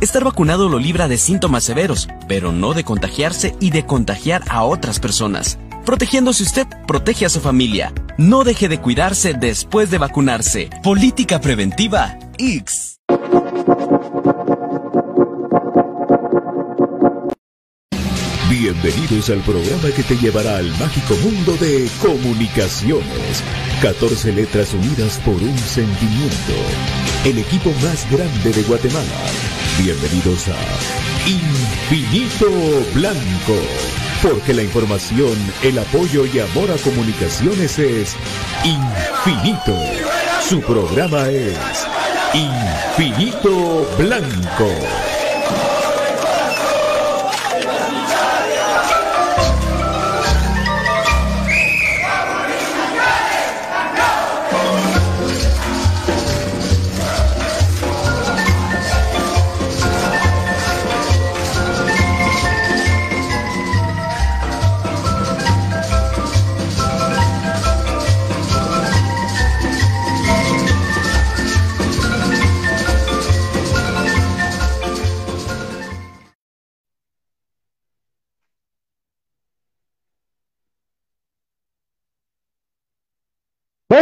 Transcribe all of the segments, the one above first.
Estar vacunado lo libra de síntomas severos, pero no de contagiarse y de contagiar a otras personas. Protegiéndose usted, protege a su familia. No deje de cuidarse después de vacunarse. Política preventiva X. Bienvenidos al programa que te llevará al mágico mundo de comunicaciones. 14 letras unidas por un sentimiento. El equipo más grande de Guatemala Bienvenidos a Infinito Blanco, porque la información, el apoyo y amor a comunicaciones es infinito. Su programa es Infinito Blanco.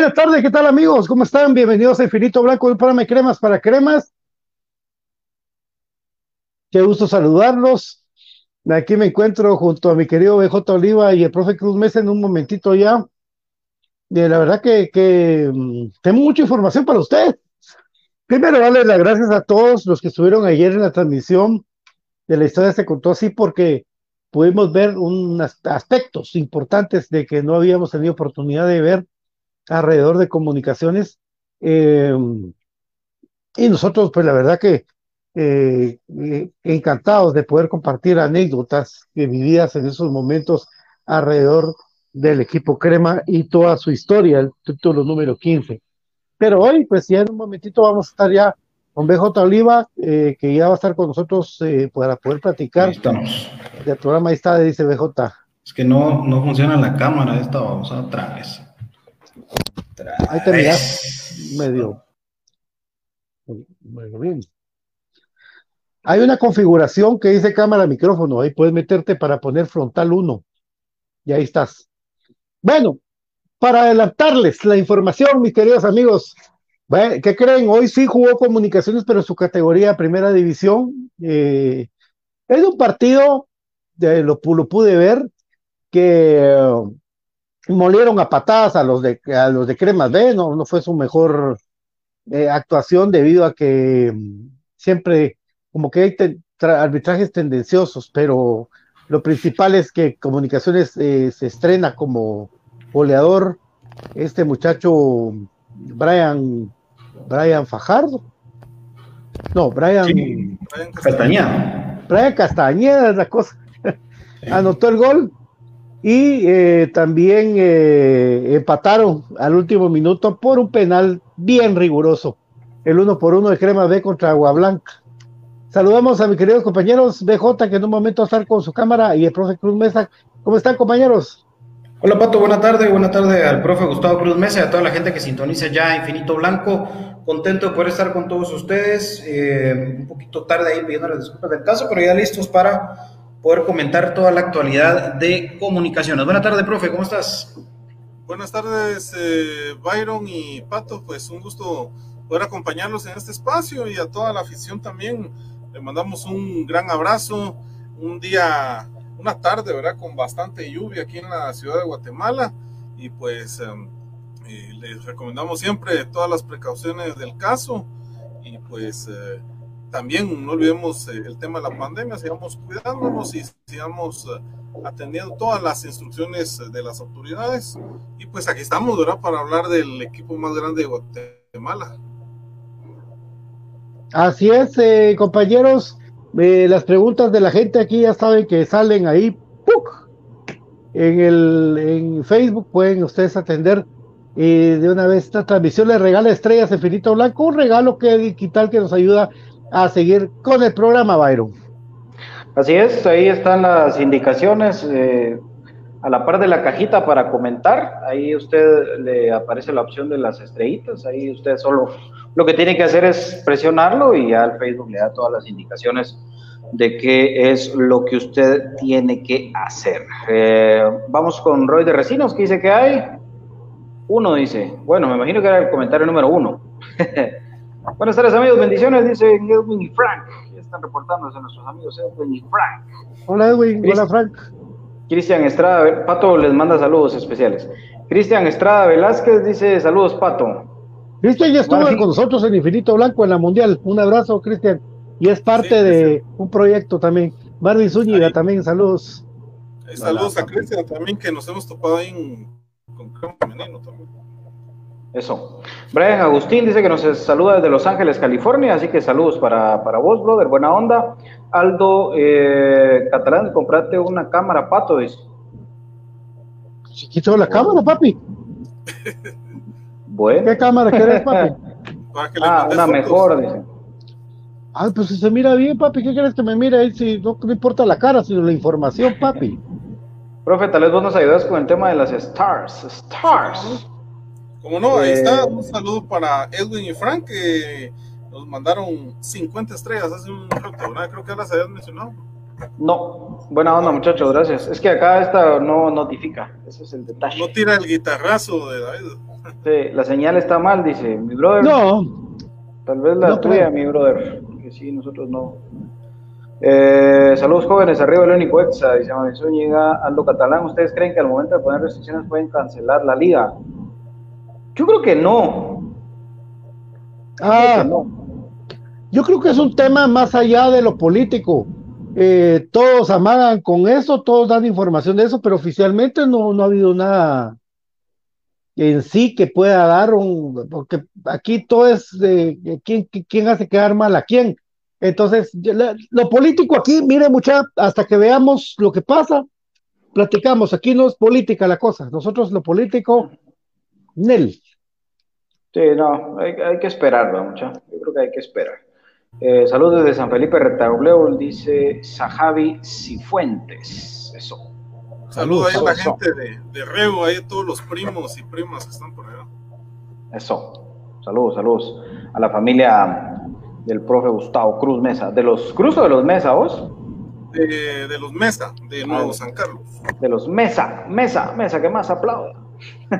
Buenas tardes, ¿qué tal amigos? ¿Cómo están? Bienvenidos a Infinito Blanco, un programa cremas para cremas. Qué gusto saludarlos. Aquí me encuentro junto a mi querido BJ Oliva y el profe Cruz Mesa en un momentito ya. Y la verdad que, que mm, tengo mucha información para usted. Primero, darle las gracias a todos los que estuvieron ayer en la transmisión de la historia se contó así porque pudimos ver unos aspectos importantes de que no habíamos tenido oportunidad de ver alrededor de comunicaciones. Eh, y nosotros, pues la verdad que eh, eh, encantados de poder compartir anécdotas que vividas en esos momentos alrededor del equipo Crema y toda su historia, el título número 15. Pero hoy, pues ya en un momentito vamos a estar ya con BJ Oliva, que ya va a estar con nosotros para poder platicar. estamos. Del programa ahí está, dice BJ. Es que no, no funciona la cámara esta, vamos a otra vez. Ahí te miras medio. Bueno, bien. Hay una configuración que dice cámara micrófono. Ahí puedes meterte para poner frontal 1. Y ahí estás. Bueno, para adelantarles la información, mis queridos amigos. ¿Qué creen? Hoy sí jugó comunicaciones, pero en su categoría primera división. Eh, es un partido, de, lo, pude ver, que molieron a patadas a los de, a los de Cremas B, no, no fue su mejor eh, actuación debido a que mm, siempre como que hay arbitrajes tendenciosos, pero lo principal es que Comunicaciones eh, se estrena como goleador este muchacho Brian Brian Fajardo. No, Brian, Castañeda. Brian Castañeda es la cosa. Anotó el gol y eh, también eh, empataron al último minuto por un penal bien riguroso. El uno por uno de Crema B contra Agua Blanca. Saludamos a mis queridos compañeros BJ, que en un momento va a estar con su cámara, y el profe Cruz Mesa. ¿Cómo están, compañeros? Hola, Pato. Buena tarde. Buena tarde al profe Gustavo Cruz Mesa y a toda la gente que sintoniza ya Infinito Blanco. Contento de poder estar con todos ustedes. Eh, un poquito tarde ahí pidiendo las disculpas del caso, pero ya listos para poder comentar toda la actualidad de comunicaciones. Buenas tardes, profe, ¿cómo estás? Buenas tardes, eh, Byron y Pato, pues un gusto poder acompañarlos en este espacio y a toda la afición también. Le mandamos un gran abrazo, un día, una tarde, ¿verdad? Con bastante lluvia aquí en la ciudad de Guatemala y pues em, eh, les recomendamos siempre todas las precauciones del caso y pues... Eh, también no olvidemos eh, el tema de la pandemia, sigamos cuidándonos y sigamos eh, atendiendo todas las instrucciones de las autoridades. Y pues aquí estamos, ¿verdad? Para hablar del equipo más grande de Guatemala. Así es, eh, compañeros. las preguntas de la gente aquí ya saben que salen ahí. En, el, en Facebook pueden ustedes atender de una vez esta transmisión les regala Estrellas Infinito Blanco, un regalo que digital que nos ayuda a seguir con el programa, Byron. Así es, ahí están las indicaciones eh, a la par de la cajita para comentar. Ahí usted le aparece la opción de las estrellitas. Ahí usted solo lo que tiene que hacer es presionarlo y ya el Facebook le da todas las indicaciones de qué es lo que usted tiene que hacer. Eh, vamos con Roy de Recinos, que dice que hay. Uno dice, bueno, me imagino que era el comentario número uno. Buenas tardes amigos, bendiciones, dice Edwin y Frank. Ya están reportándose nuestros amigos Edwin y Frank. Hola Edwin, hola Frank. Cristian Estrada, Pato les manda saludos especiales. Cristian Estrada Velázquez dice saludos Pato. Cristian ya estuvo con nosotros en Infinito Blanco en la Mundial. Un abrazo Cristian. Y es parte de un proyecto también. Marvin Zúñiga también, saludos. saludos a Cristian también que nos hemos topado ahí en, con Femenino también. Eso. Brian Agustín dice que nos saluda desde Los Ángeles, California, así que saludos para, vos, brother, buena onda. Aldo eh, Catalán, comprate una cámara, pato, dice. Chiquito la cámara, papi. bueno. ¿Qué cámara querés, papi? ah, una mejor, dice. Ah, pues si se mira bien, papi, ¿qué quieres que me mire ahí? Si no, no importa la cara, sino la información, papi. Profe, tal vez vos nos ayudas con el tema de las stars. Stars. Como no, ahí está. Un saludo para Edwin y Frank que nos mandaron 50 estrellas hace un rato, ¿verdad? Creo que ahora se habían mencionado. No, buena onda muchachos, gracias. Es que acá esta no notifica, ese es el detalle. No tira el guitarrazo de David. Sí, la señal está mal, dice mi brother. No. Tal vez la tuya, mi brother, que sí, nosotros no. Eh, saludos jóvenes, arriba el único exa, dice Zúñiga, Aldo Catalán. ¿Ustedes creen que al momento de poner restricciones pueden cancelar la liga? Yo creo que no. Ah, yo creo que es un tema más allá de lo político. Eh, todos amagan con eso, todos dan información de eso, pero oficialmente no, no ha habido nada en sí que pueda dar un, porque aquí todo es de, quién, quién hace quedar mal a quién. Entonces, lo político aquí, mire mucha, hasta que veamos lo que pasa, platicamos, aquí no es política la cosa, nosotros lo político, Nel. Sí, no, hay, que esperarlo, mucha. Yo creo que hay que esperar. Eh, saludos desde San Felipe Retauleo, dice Sajavi Cifuentes. Eso. Saludos a la gente de, de Rego, ahí todos los primos y primas que están por allá. Eso. Saludos, saludos. A la familia del profe Gustavo Cruz Mesa. ¿De los Cruz o de los Mesa vos? De, de los Mesa, de Nuevo ah, San Carlos. De los Mesa, Mesa, Mesa, que más aplauda.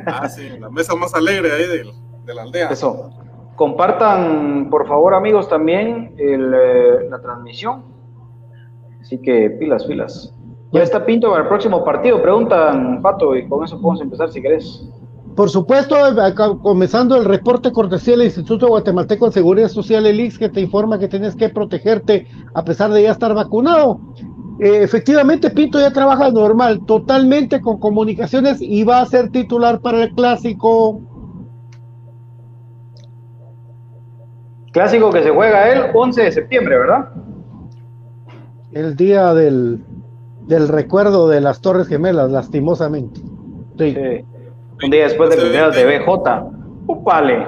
Ah, sí, la mesa más alegre ahí de, de la aldea. Eso. Compartan, por favor, amigos, también el, eh, la transmisión. Así que pilas, pilas. Ya está Pinto para el próximo partido, preguntan, Pato, y con eso podemos empezar si querés. Por supuesto, acá, comenzando el reporte cortesía del Instituto Guatemalteco de Seguridad Social, el IX, que te informa que tienes que protegerte a pesar de ya estar vacunado. Eh, efectivamente, Pinto ya trabaja normal, totalmente con comunicaciones y va a ser titular para el clásico. Clásico que se juega el 11 de septiembre, ¿verdad? El día del, del recuerdo de las Torres Gemelas, lastimosamente. Sí. sí. Un día después del cumpleaños de BJ. Upale.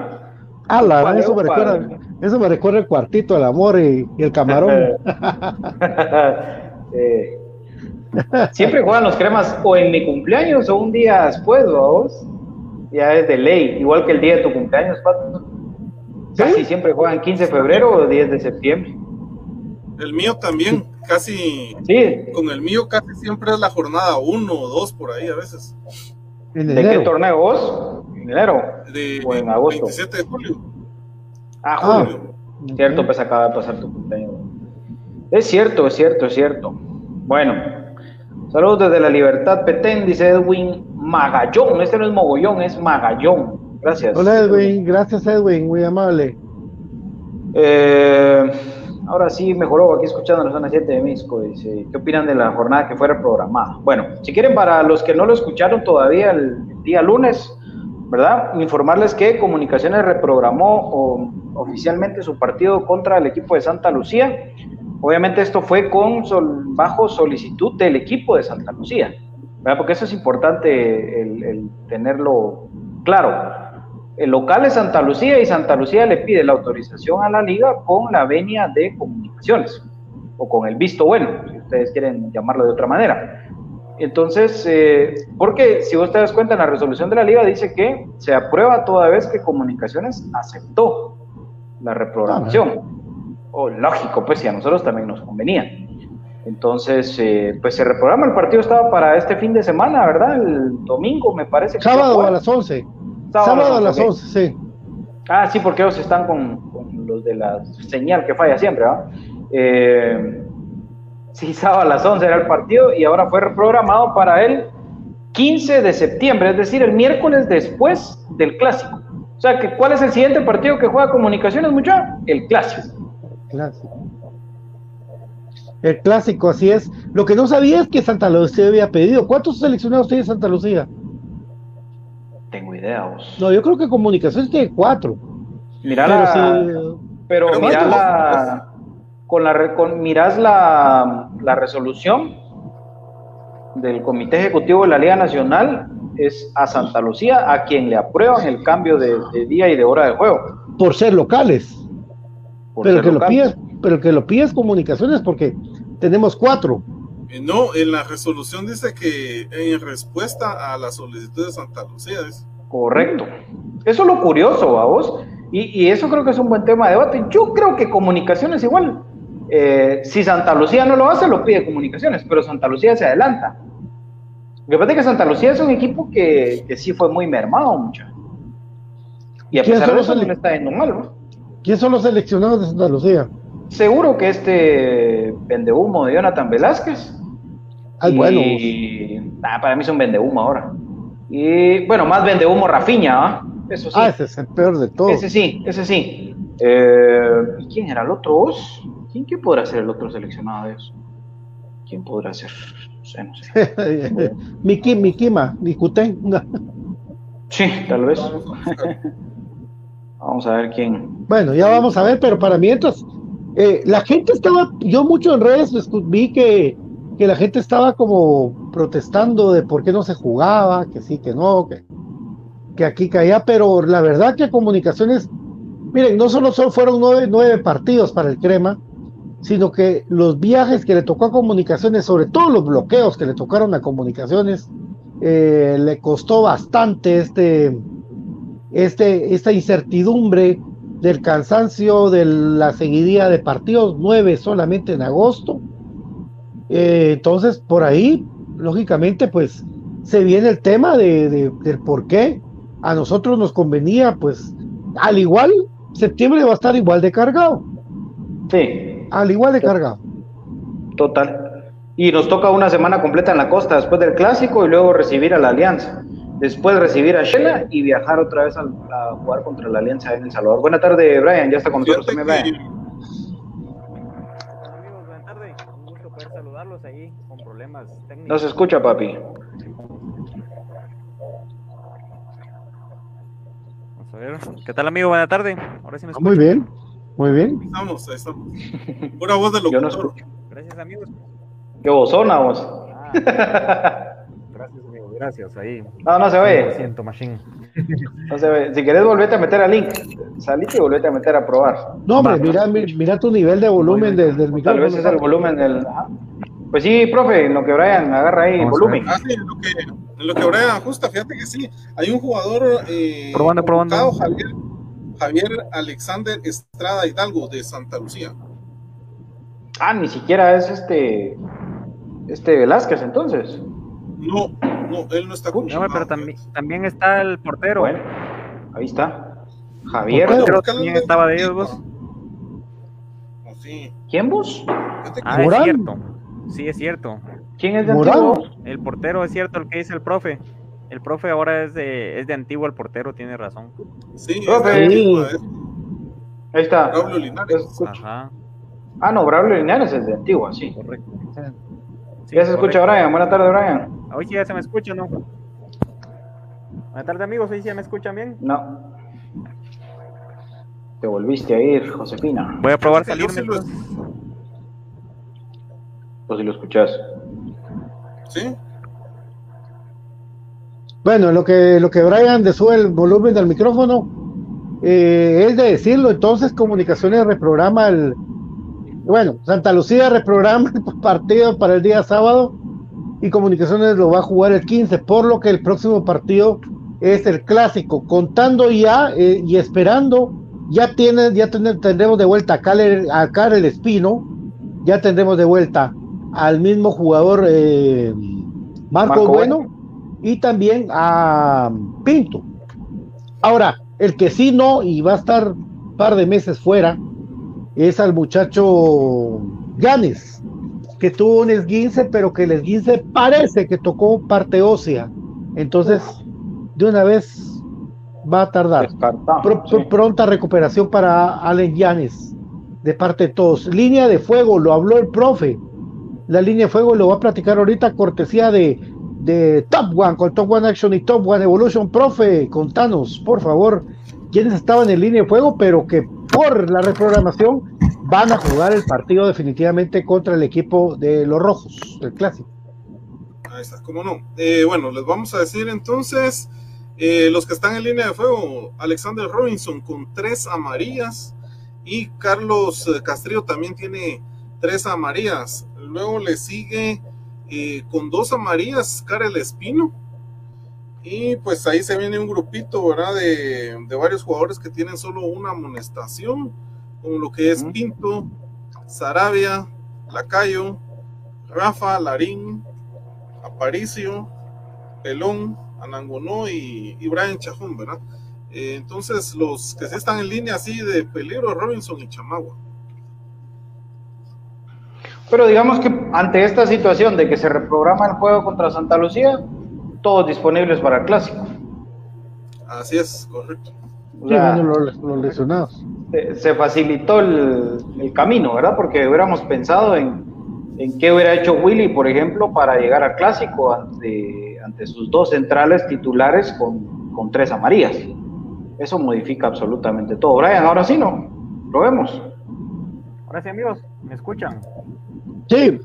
Ah, la Upale, eso, me recuerda, eso me recuerda el cuartito, el amor y, y el camarón. eh, siempre juegan los cremas o en mi cumpleaños o un día después, vos. Ya es de ley, igual que el día de tu cumpleaños, Pato. Casi siempre juegan 15 de febrero o 10 de septiembre. El mío también, casi. Sí. Con el mío casi siempre es la jornada 1 o 2 por ahí a veces. ¿De qué torneo vos? ¿En enero? De, ¿O en agosto? 27 de julio. Ah, julio. Ah, cierto, pues acaba de pasar tu cumpleaños. Es cierto, es cierto, es cierto. Bueno, saludos desde la Libertad Petén, dice Edwin Magallón. Este no es Mogollón, es Magallón. Gracias. Hola Edwin, gracias Edwin, muy amable. Eh, ahora sí mejoró aquí escuchando la zona 7 de Misco. Dice, ¿qué opinan de la jornada que fue reprogramada? Bueno, si quieren, para los que no lo escucharon todavía el día lunes, ¿verdad? Informarles que Comunicaciones reprogramó o, oficialmente su partido contra el equipo de Santa Lucía. Obviamente esto fue con sol, bajo solicitud del equipo de Santa Lucía, ¿verdad? Porque eso es importante el, el tenerlo claro. El local es Santa Lucía y Santa Lucía le pide la autorización a la liga con la venia de comunicaciones o con el visto bueno, si ustedes quieren llamarlo de otra manera. Entonces, eh, porque si vos te das cuenta en la resolución de la liga dice que se aprueba toda vez que comunicaciones aceptó la reprogramación. O lógico, pues si a nosotros también nos convenía. Entonces, eh, pues se reprograma, el partido estaba para este fin de semana, ¿verdad? El domingo, me parece. Que Sábado a las 11. Sábado a las 11, sí. Ah, sí, porque ellos están con, con los de la señal que falla siempre, ¿verdad? Eh, sí, sábado a las 11 era el partido y ahora fue reprogramado para el 15 de septiembre, es decir, el miércoles después del clásico. O sea, que ¿cuál es el siguiente partido que juega Comunicaciones, mucho? El clásico. Clásico. El clásico, así es. Lo que no sabía es que Santa Lucía había pedido. ¿Cuántos seleccionados tiene Santa Lucía? Tengo idea, vos. No, yo creo que Comunicaciones tiene cuatro. Mirá pero, la, pero, pero mirá la, con la, con, mirás la, la resolución del Comité Ejecutivo de la Liga Nacional, es a Santa Lucía a quien le aprueban el cambio de, de día y de hora de juego. Por ser locales. Por pero, ser que locales. Lo pides, pero que lo pides comunicaciones porque tenemos cuatro. Eh, no, en la resolución dice que en respuesta a la solicitud de Santa Lucía. Es... Correcto. Eso es lo curioso, vos. Y, y, eso creo que es un buen tema de debate. Yo creo que comunicaciones igual. Eh, si Santa Lucía no lo hace, lo pide comunicaciones, pero Santa Lucía se adelanta. Lo que pasa es que Santa Lucía es un equipo que, que sí fue muy mermado mucho. Y a pesar de eso no está yendo mal, ¿no? ¿Quién son los seleccionados de Santa Lucía? Seguro que este vendehumo de Jonathan Velázquez. Ay, y, bueno. Nah, para mí es un vendehumo ahora. Y bueno, más vendehumo Rafiña, ¿ah? Eso sí. Ah, ese es el peor de todos. Ese sí, ese sí. Eh, ¿Quién era el otro? ¿Quién, ¿Quién podrá ser el otro seleccionado de eso? ¿Quién podrá ser? No sé, no sé. Miki, Mikima, Mikuten. sí, tal vez. Vamos a ver quién. Bueno, ya vamos a ver, pero para mientras, eh, la gente estaba, yo mucho en redes vi que, que la gente estaba como protestando de por qué no se jugaba, que sí, que no, que, que aquí caía, pero la verdad que comunicaciones, miren, no solo fueron nueve, nueve partidos para el Crema, sino que los viajes que le tocó a comunicaciones, sobre todo los bloqueos que le tocaron a comunicaciones, eh, le costó bastante este, este, esta incertidumbre del cansancio de la seguidilla de partidos, nueve solamente en agosto. Eh, entonces, por ahí, lógicamente, pues se viene el tema de, de, del por qué a nosotros nos convenía, pues, al igual, septiembre va a estar igual de cargado. Sí. Al igual de cargado. Total. Y nos toca una semana completa en la costa después del clásico y luego recibir a la Alianza. Después recibir a Shela y viajar otra vez a, a jugar contra la Alianza en El Salvador. Buena tarde, Brian. Ya está con nosotros. Brian. que- Amigos, buenas tardes. Un gusto poder saludarlos ahí con problemas técnicos. No se escucha, papi. Vamos a ver. ¿Qué tal, amigo? Buena tarde. Ahora sí me escuchan. Muy bien, muy bien. Ahí estamos, ahí estamos. Pura voz de no locutor. Gracias, amigos. Qué bozona, vos. Ah, gracias, amigo. Gracias. Ahí. No, no se Lo oye. siento, machine. No se oye. Si querés, volvete a meter a link. Salite y volvete a meter a probar. No, hombre, mira, mi- mira tu nivel de volumen desde el Tal micrófono. vez es el volumen del. Pues sí, profe, en lo que Brian agarra ahí Vamos volumen. Ah, sí, en lo que, en lo que Brian ajusta, fíjate que sí. Hay un jugador eh, Probando, probando. Javier, Javier Alexander Estrada Hidalgo de Santa Lucía. Ah, ni siquiera es este. Este Velázquez, entonces. No, no, él no está No, hombre, confirmado, pero también, también está el portero. Bueno, ahí está. Javier. Portero. También estaba de el ellos, vos. Oh, sí. ¿Quién vos? Ah, es cierto. Sí, es cierto. ¿Quién es de Morán. antiguo? El portero es cierto el que dice el profe. El profe ahora es de, es de antiguo el portero, tiene razón. sí, Profe. es de Antigua, es Ahí está. Braulio Linares. Ajá, Ah, no, Braulio Linares es de Antigua, sí. correcto. Sí, ya se escucha. Brian. Buenas tardes, Brian. Hoy sí ya se me escucha, ¿no? Buenas tardes, amigos. Hoy sí ya me escuchan bien. No. Te volviste a ir, Josefina. Voy a probar salirme. sí lo- entonces. Pues si lo escuchas. Sí, Bueno, lo que, lo que Brian le sube el volumen del micrófono eh, es de decirlo, entonces Comunicaciones reprograma el, bueno, Santa Lucía reprograma el partido para el día sábado y Comunicaciones lo va a jugar el 15, por lo que el próximo partido es el clásico, contando ya eh, y esperando, ya tiene, ya ten- tendremos de vuelta a Karel, a Karel Espino, ya tendremos de vuelta al mismo jugador eh, Marco, Marco bueno y también a Pinto. Ahora, el que sí no y va a estar un par de meses fuera es al muchacho Yanes, que tuvo un esguince, pero que el esguince parece que tocó parte ósea. Entonces, de una vez va a tardar. Sí. pronta recuperación para Allen Yanes de parte de todos. Línea de fuego, lo habló el profe. La línea de fuego lo va a platicar ahorita, cortesía de, de Top One, con Top One Action y Top One Evolution. Profe, contanos, por favor, quiénes estaban en línea de fuego, pero que por la reprogramación van a jugar el partido definitivamente contra el equipo de los Rojos, el clásico. ahí está, cómo no. Eh, bueno, les vamos a decir entonces, eh, los que están en línea de fuego, Alexander Robinson con tres amarillas y Carlos eh, Castrillo también tiene tres amarillas. Luego le sigue eh, con dos amarillas Karel Espino. Y pues ahí se viene un grupito, ¿verdad? De, de varios jugadores que tienen solo una amonestación, como lo que es. Pinto, Sarabia, Lacayo, Rafa, Larín, Aparicio, Pelón, Anangonó y, y Brian Chajón, ¿verdad? Eh, entonces, los que sí están en línea así de peligro, Robinson y Chamagua. Pero digamos que ante esta situación de que se reprograma el juego contra Santa Lucía, todos disponibles para el clásico. Así es, correcto. O Sí, sea, bueno, los, los lesionados. se, se facilitó el, el camino, ¿verdad? Porque hubiéramos pensado en, en qué hubiera hecho Willy, por ejemplo, para llegar al clásico ante, ante sus dos centrales titulares con, con tres amarillas. Eso modifica absolutamente todo. Brian, ahora sí, ¿no? Lo vemos. Ahora sí, amigos, ¿me escuchan? Sí,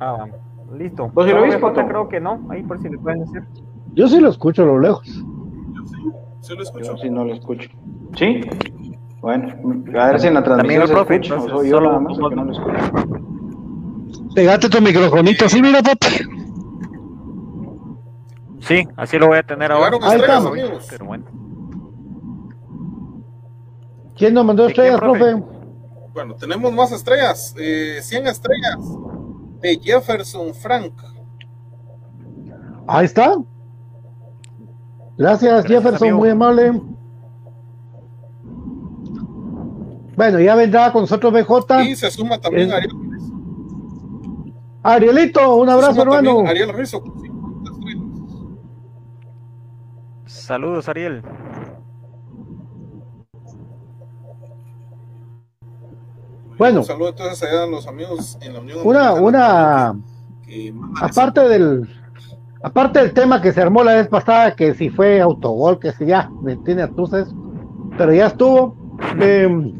Ah, listo. ¿Vos sí lo Solo viste, BJ Pato? creo que no, ahí por si le pueden decir. yo sí lo escucho a lo lejos. Yo sí, sí lo escucho. Yo sí no lo escucho. ¿Sí? Bueno, a ver si en la También transmisión el se profe, escucha, entonces, soy yo solo nada más el que no lo escucho. Pegate tu microfonito así, mira, papi. Sí, así lo voy a tener ahora. Ahí estrellas, estamos. amigos. Pero bueno. ¿Quién nos mandó ¿De quién, estrellas, profe? profe? Bueno, tenemos más estrellas. Eh, 100 estrellas de Jefferson Frank. Ahí está. Gracias, Jefferson, muy amable. Bueno, ya vendrá con nosotros BJ. Y se suma también Ariel. Arielito, un abrazo, hermano. Ariel Rizzo con 50 estrellas. Saludos, Ariel. Bueno. Un saludo entonces allá a los amigos en la Unión Una, Americana una, que aparte del, aparte del tema que se armó la vez pasada, que si fue autogol, que si ya, me tiene entonces, pero ya estuvo. Eh,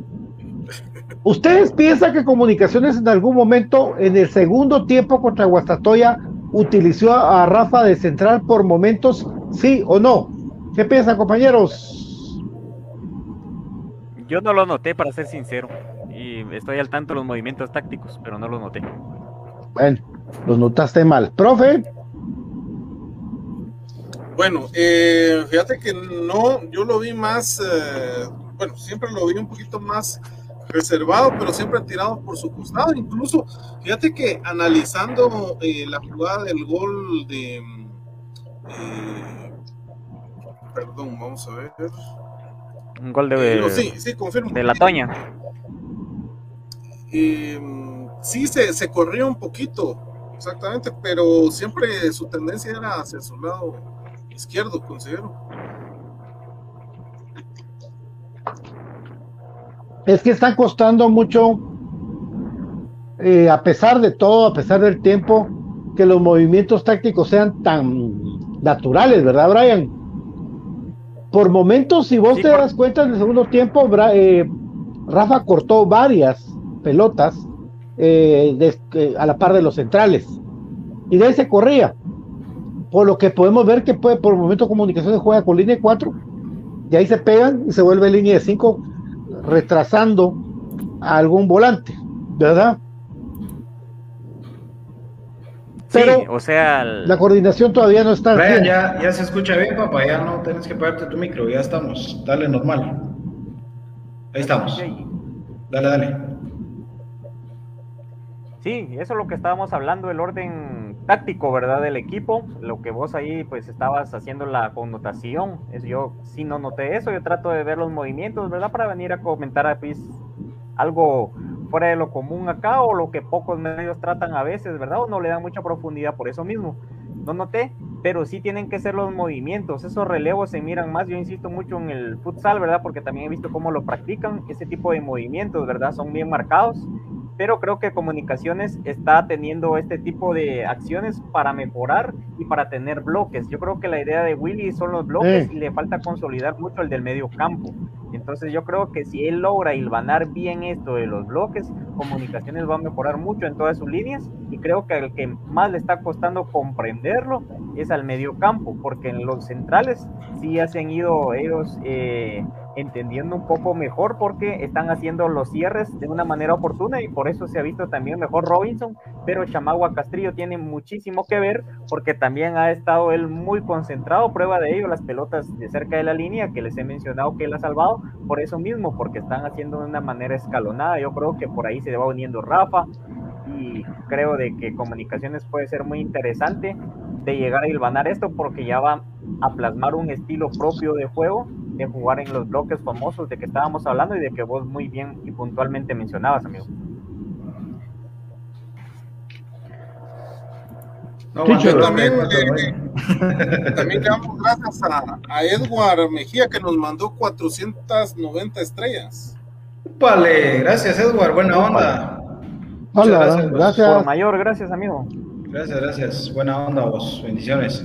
¿Ustedes piensan que Comunicaciones en algún momento, en el segundo tiempo contra Guastatoya, utilizó a Rafa de central por momentos, sí o no? ¿Qué piensan, compañeros? Yo no lo noté, para ser sincero. Estoy al tanto de los movimientos tácticos, pero no lo noté. Bueno, lo notaste mal. Profe, Bueno, eh, fíjate que no, yo lo vi más, eh, bueno, siempre lo vi un poquito más reservado, pero siempre tirado por su costado. Incluso, fíjate que analizando eh, la jugada del gol de, eh, perdón, vamos a ver. Un gol de, Eh, no, sí, sí, confirmo. de la Toña. Eh, sí, se, se corrió un poquito, exactamente, pero siempre su tendencia era hacia su lado izquierdo, considero. es que están costando mucho, eh, a pesar de todo, a pesar del tiempo, que los movimientos tácticos sean tan naturales, ¿verdad, Brian? Por momentos, si vos Sí, te por- das cuenta, en el segundo tiempo, Bra- eh, Rafa cortó varias pelotas eh, de- eh, a la par de los centrales y de ahí se corría. Por lo que podemos ver que puede, por momento comunicaciones juega con línea de 4 y ahí se pegan y se vuelve línea de 5 retrasando a algún volante, ¿verdad? Pero sí, o sea, el- la coordinación todavía no está Brian, 100. ya, ya se escucha bien, papá. Ya no tienes que pagarte tu micro. Ya estamos. Dale normal. Ahí estamos. Dale, dale. Sí, eso es lo que estábamos hablando, el orden táctico, ¿verdad? Del equipo, lo que vos ahí pues estabas haciendo la connotación, es yo sí no noté eso, yo trato de ver los movimientos, ¿verdad? Para venir a comentar a pues, algo fuera de lo común acá o lo que pocos medios tratan a veces, ¿verdad? O no le dan mucha profundidad por eso mismo. No noté, pero sí tienen que ser los movimientos, esos relevos se miran más, yo insisto mucho en el futsal, ¿verdad? Porque también he visto cómo lo practican, ese tipo de movimientos, ¿verdad? Son bien marcados pero creo que comunicaciones está teniendo este tipo de acciones para mejorar y para tener bloques. Yo creo que la idea de Willy son los bloques Sí. y le falta consolidar mucho el del medio campo. Entonces yo creo que si él logra hilvanar bien esto de los bloques, comunicaciones va a mejorar mucho en todas sus líneas y creo que al que más le está costando comprenderlo es al medio campo, porque en los centrales sí ya se han ido ellos eh, entendiendo un poco mejor porque están haciendo los cierres de una manera oportuna y por eso se ha visto también mejor Robinson, pero Chamagua Castrillo tiene muchísimo que ver porque también ha estado él muy concentrado, prueba de ello las pelotas de cerca de la línea que les he mencionado que él ha salvado, por eso mismo, porque están haciendo de una manera escalonada, yo creo que por ahí se va uniendo Rafa y creo de que comunicaciones puede ser muy interesante de llegar a hilvanar esto porque ya va a plasmar un estilo propio de juego de jugar en los bloques famosos de que estábamos hablando y de que vos muy bien y puntualmente mencionabas, amigo. No, también, eh. También le damos gracias a, a Edward Mejía que nos mandó 490 estrellas. Úpale, gracias, Edward. Buena onda. Hola, gracias, gracias. Por mayor, gracias, amigo. Gracias, gracias. Buena onda vos. Bendiciones.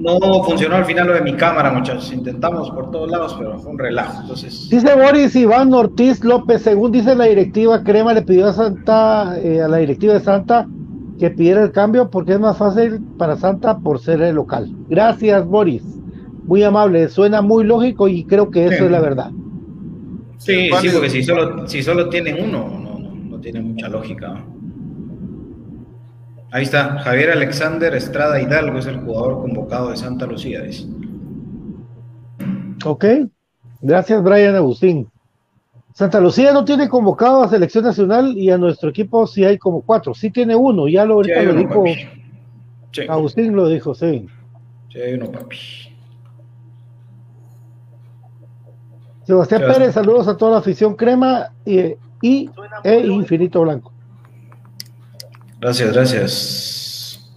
No funcionó al final lo de mi cámara, muchachos. Intentamos por todos lados, pero fue un relajo. Entonces, Dice Boris Iván Ortiz López, según dice la directiva, Crema le pidió a Santa, eh, a la directiva de Santa, que pidiera el cambio porque es más fácil para Santa por ser el local. Gracias, Boris. Muy amable, suena muy lógico y creo que eso Sí. es la verdad. sí, sí, porque si solo, si solo tienen uno, no, no, no tiene mucha lógica. Ahí está, Javier Alexander Estrada Hidalgo es el jugador convocado de Santa Lucía. dice. Ok, gracias, Brian Agustín. Santa Lucía no tiene convocado a selección nacional y a nuestro equipo sí hay como cuatro. Sí tiene uno, ya lo, Sí, ahorita hay lo uno, dijo. Sí. Agustín, lo dijo, sí. Sí, hay uno, papi. Sebastián Pérez, saludos a toda la afición crema y, y e Infinito Blanco. Gracias, gracias.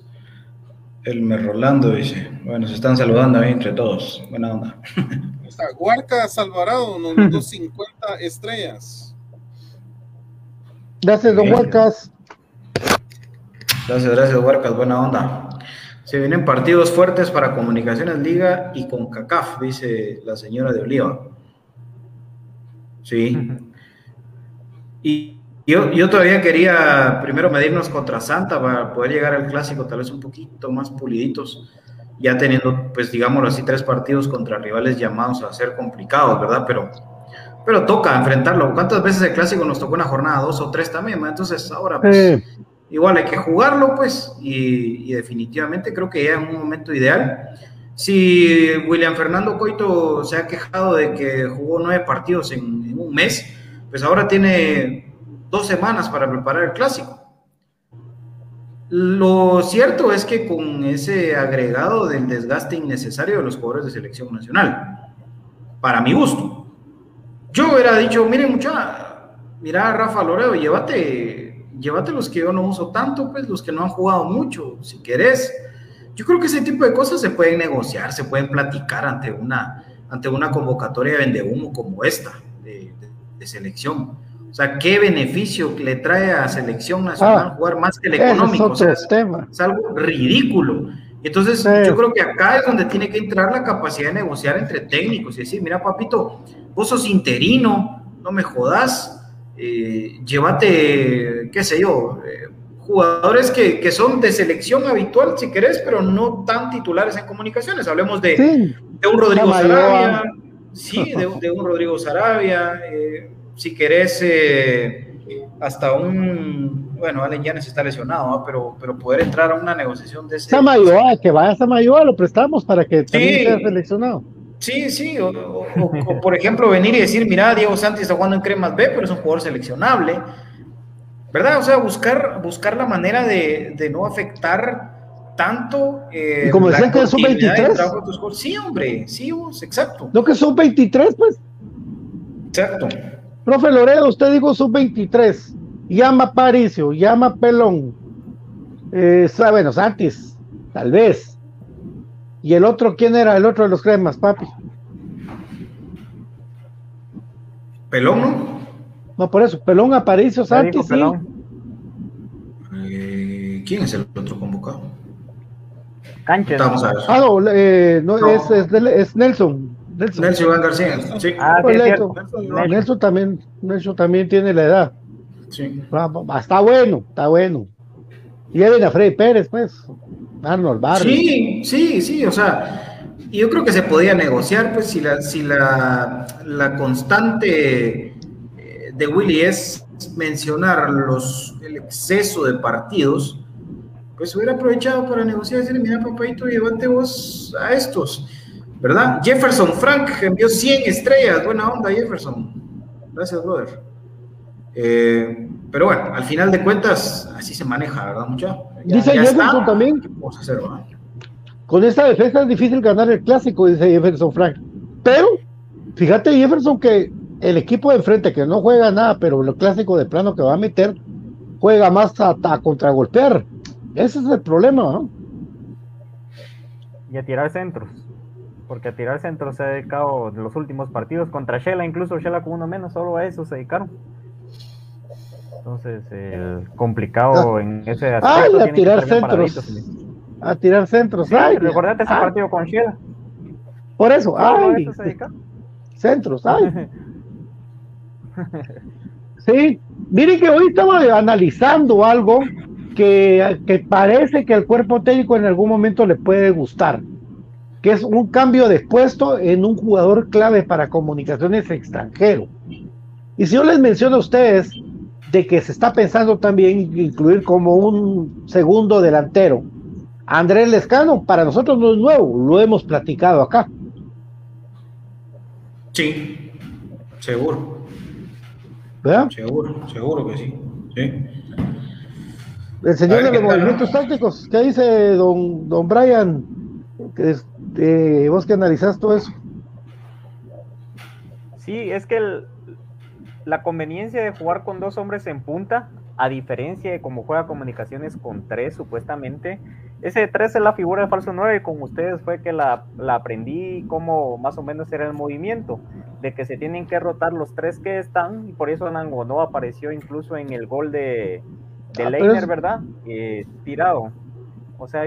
Elmer Rolando dice. Bueno, se están saludando ahí entre todos. Buena onda. Está Huarcas Alvarado, nos mandó 50 estrellas. Gracias, don Huarcas. Gracias, gracias, Huarcas. Buena onda. Se vienen partidos fuertes para Comunicaciones Liga y con CACAF, dice la señora de Oliva. Sí. Y yo, yo todavía quería primero medirnos contra Santa para poder llegar al clásico tal vez un poquito más puliditos, ya teniendo, pues digámoslo así, tres partidos contra rivales llamados a ser complicados, ¿verdad? Pero, pero toca enfrentarlo. ¿Cuántas veces el clásico nos tocó una jornada? Dos o tres también, entonces ahora pues igual hay que jugarlo, pues, y, definitivamente creo que ya en un momento ideal. Si William Fernando Coito se ha quejado de que jugó nueve partidos en un mes, pues ahora tiene dos semanas para preparar el clásico. Lo cierto es que con ese agregado del desgaste innecesario de los jugadores de selección nacional, para mi gusto, yo hubiera dicho, miren mucha, mira Rafa Loreo, llévate, llévate los que yo no uso tanto, pues los que no han jugado mucho, si querés. Yo creo que ese tipo de cosas se pueden negociar, se pueden platicar ante una, ante una convocatoria de vendehumo como esta de selección. O sea, ¿qué beneficio le trae a selección nacional ah, jugar más que el económico? Es, es, algo ridículo. Entonces, yo creo que acá es donde tiene que entrar la capacidad de negociar entre técnicos y decir, mira, papito, vos sos interino, no me jodas, eh, llévate, qué sé yo, eh, jugadores que, que, son de selección habitual, si querés, pero no tan titulares en comunicaciones. Hablemos de, de un Rodrigo Sarabia, sí, de, de, un Rodrigo Sarabia. Eh, si querés, eh, hasta un, bueno, Allen Yanes está lesionado, pero, pero poder entrar a una negociación de ese... Samayoa, que vaya a Samayoa, lo prestamos para que también sea seleccionado. Sí, sí, o, por ejemplo venir y decir, mira, Diego Santos está jugando en Cremas B, pero es un jugador seleccionable, ¿verdad? O sea, buscar, buscar la manera de, de no afectar tanto. Eh, como decían que son 23. Sí, hombre, sí, vos, exacto. Lo que son 23, pues. Exacto. Profe Loredo, usted dijo sub-23. Llama Paricio, llama Pelón. Eh, bueno, Santis, tal vez. ¿Y el otro quién era? El otro de los cremas, papi. Pelón, ¿no? No, por eso, Pelón, Aparicio, Santis, sí. Eh, ¿Quién es el otro convocado? Cancha. Ah, no, eh, no, Es, es, es Nelson. Nelson, Nelson Iván García. Sí. Ah, sí, Nelson, Nelson, también, Nelson también tiene la edad. Sí. Está bueno, está bueno. Y viene a Freddy Pérez, pues. Arnold Barrio. Sí, sí, sí, o sea, yo creo que se podía negociar, pues, si la, si la, la constante eh, de Willy es mencionar los, el exceso de partidos, pues hubiera aprovechado para negociar y decir, mira, papayito, llévate vos a estos. ¿Verdad? Jefferson Frank envió 100 estrellas, buena onda Jefferson. Gracias, brother. Eh, pero bueno, al final de cuentas, así se maneja, ¿verdad, mucha? dice Jefferson también. Con esta defensa es difícil ganar el clásico, dice Jefferson Frank. Pero, fíjate, Jefferson, que el equipo de enfrente que no juega nada, pero el clásico de plano que va a meter, juega más a, a contragolpear. Ese es el problema, ¿no? Y a tirar centros porque a tirar centro se ha dedicado en los últimos partidos contra Shela, incluso Shela con uno menos, solo a eso se dedicaron. Entonces, complicado en ese aspecto. a tirar centros. A tirar centros. Sí, ay, recordate ese partido con Shela. Por eso, ay, centros, ay. sí, miren que hoy estaba analizando algo que, que parece que al cuerpo técnico en algún momento le puede gustar que es un cambio de puesto en un jugador clave para comunicaciones extranjero. Y si yo les menciono a ustedes de que se está pensando también incluir como un segundo delantero, Andrés Lescano, para nosotros no es nuevo, lo hemos platicado acá. Sí, seguro. ¿Verdad? Seguro, seguro que sí. El señor de los movimientos tácticos, ¿qué dice don, don Brian? Este, ¿Vos que analizás todo eso? Sí, es que la conveniencia de jugar con dos hombres en punta, a diferencia de cómo juega comunicaciones con tres, supuestamente, ese tres es la figura de falso 9 y con ustedes fue que la, aprendí cómo más o menos era el movimiento, de que se tienen que rotar los tres que están, y por eso no apareció incluso en el gol de, de ah, Leiner, ¿verdad? Eh, tirado. O sea,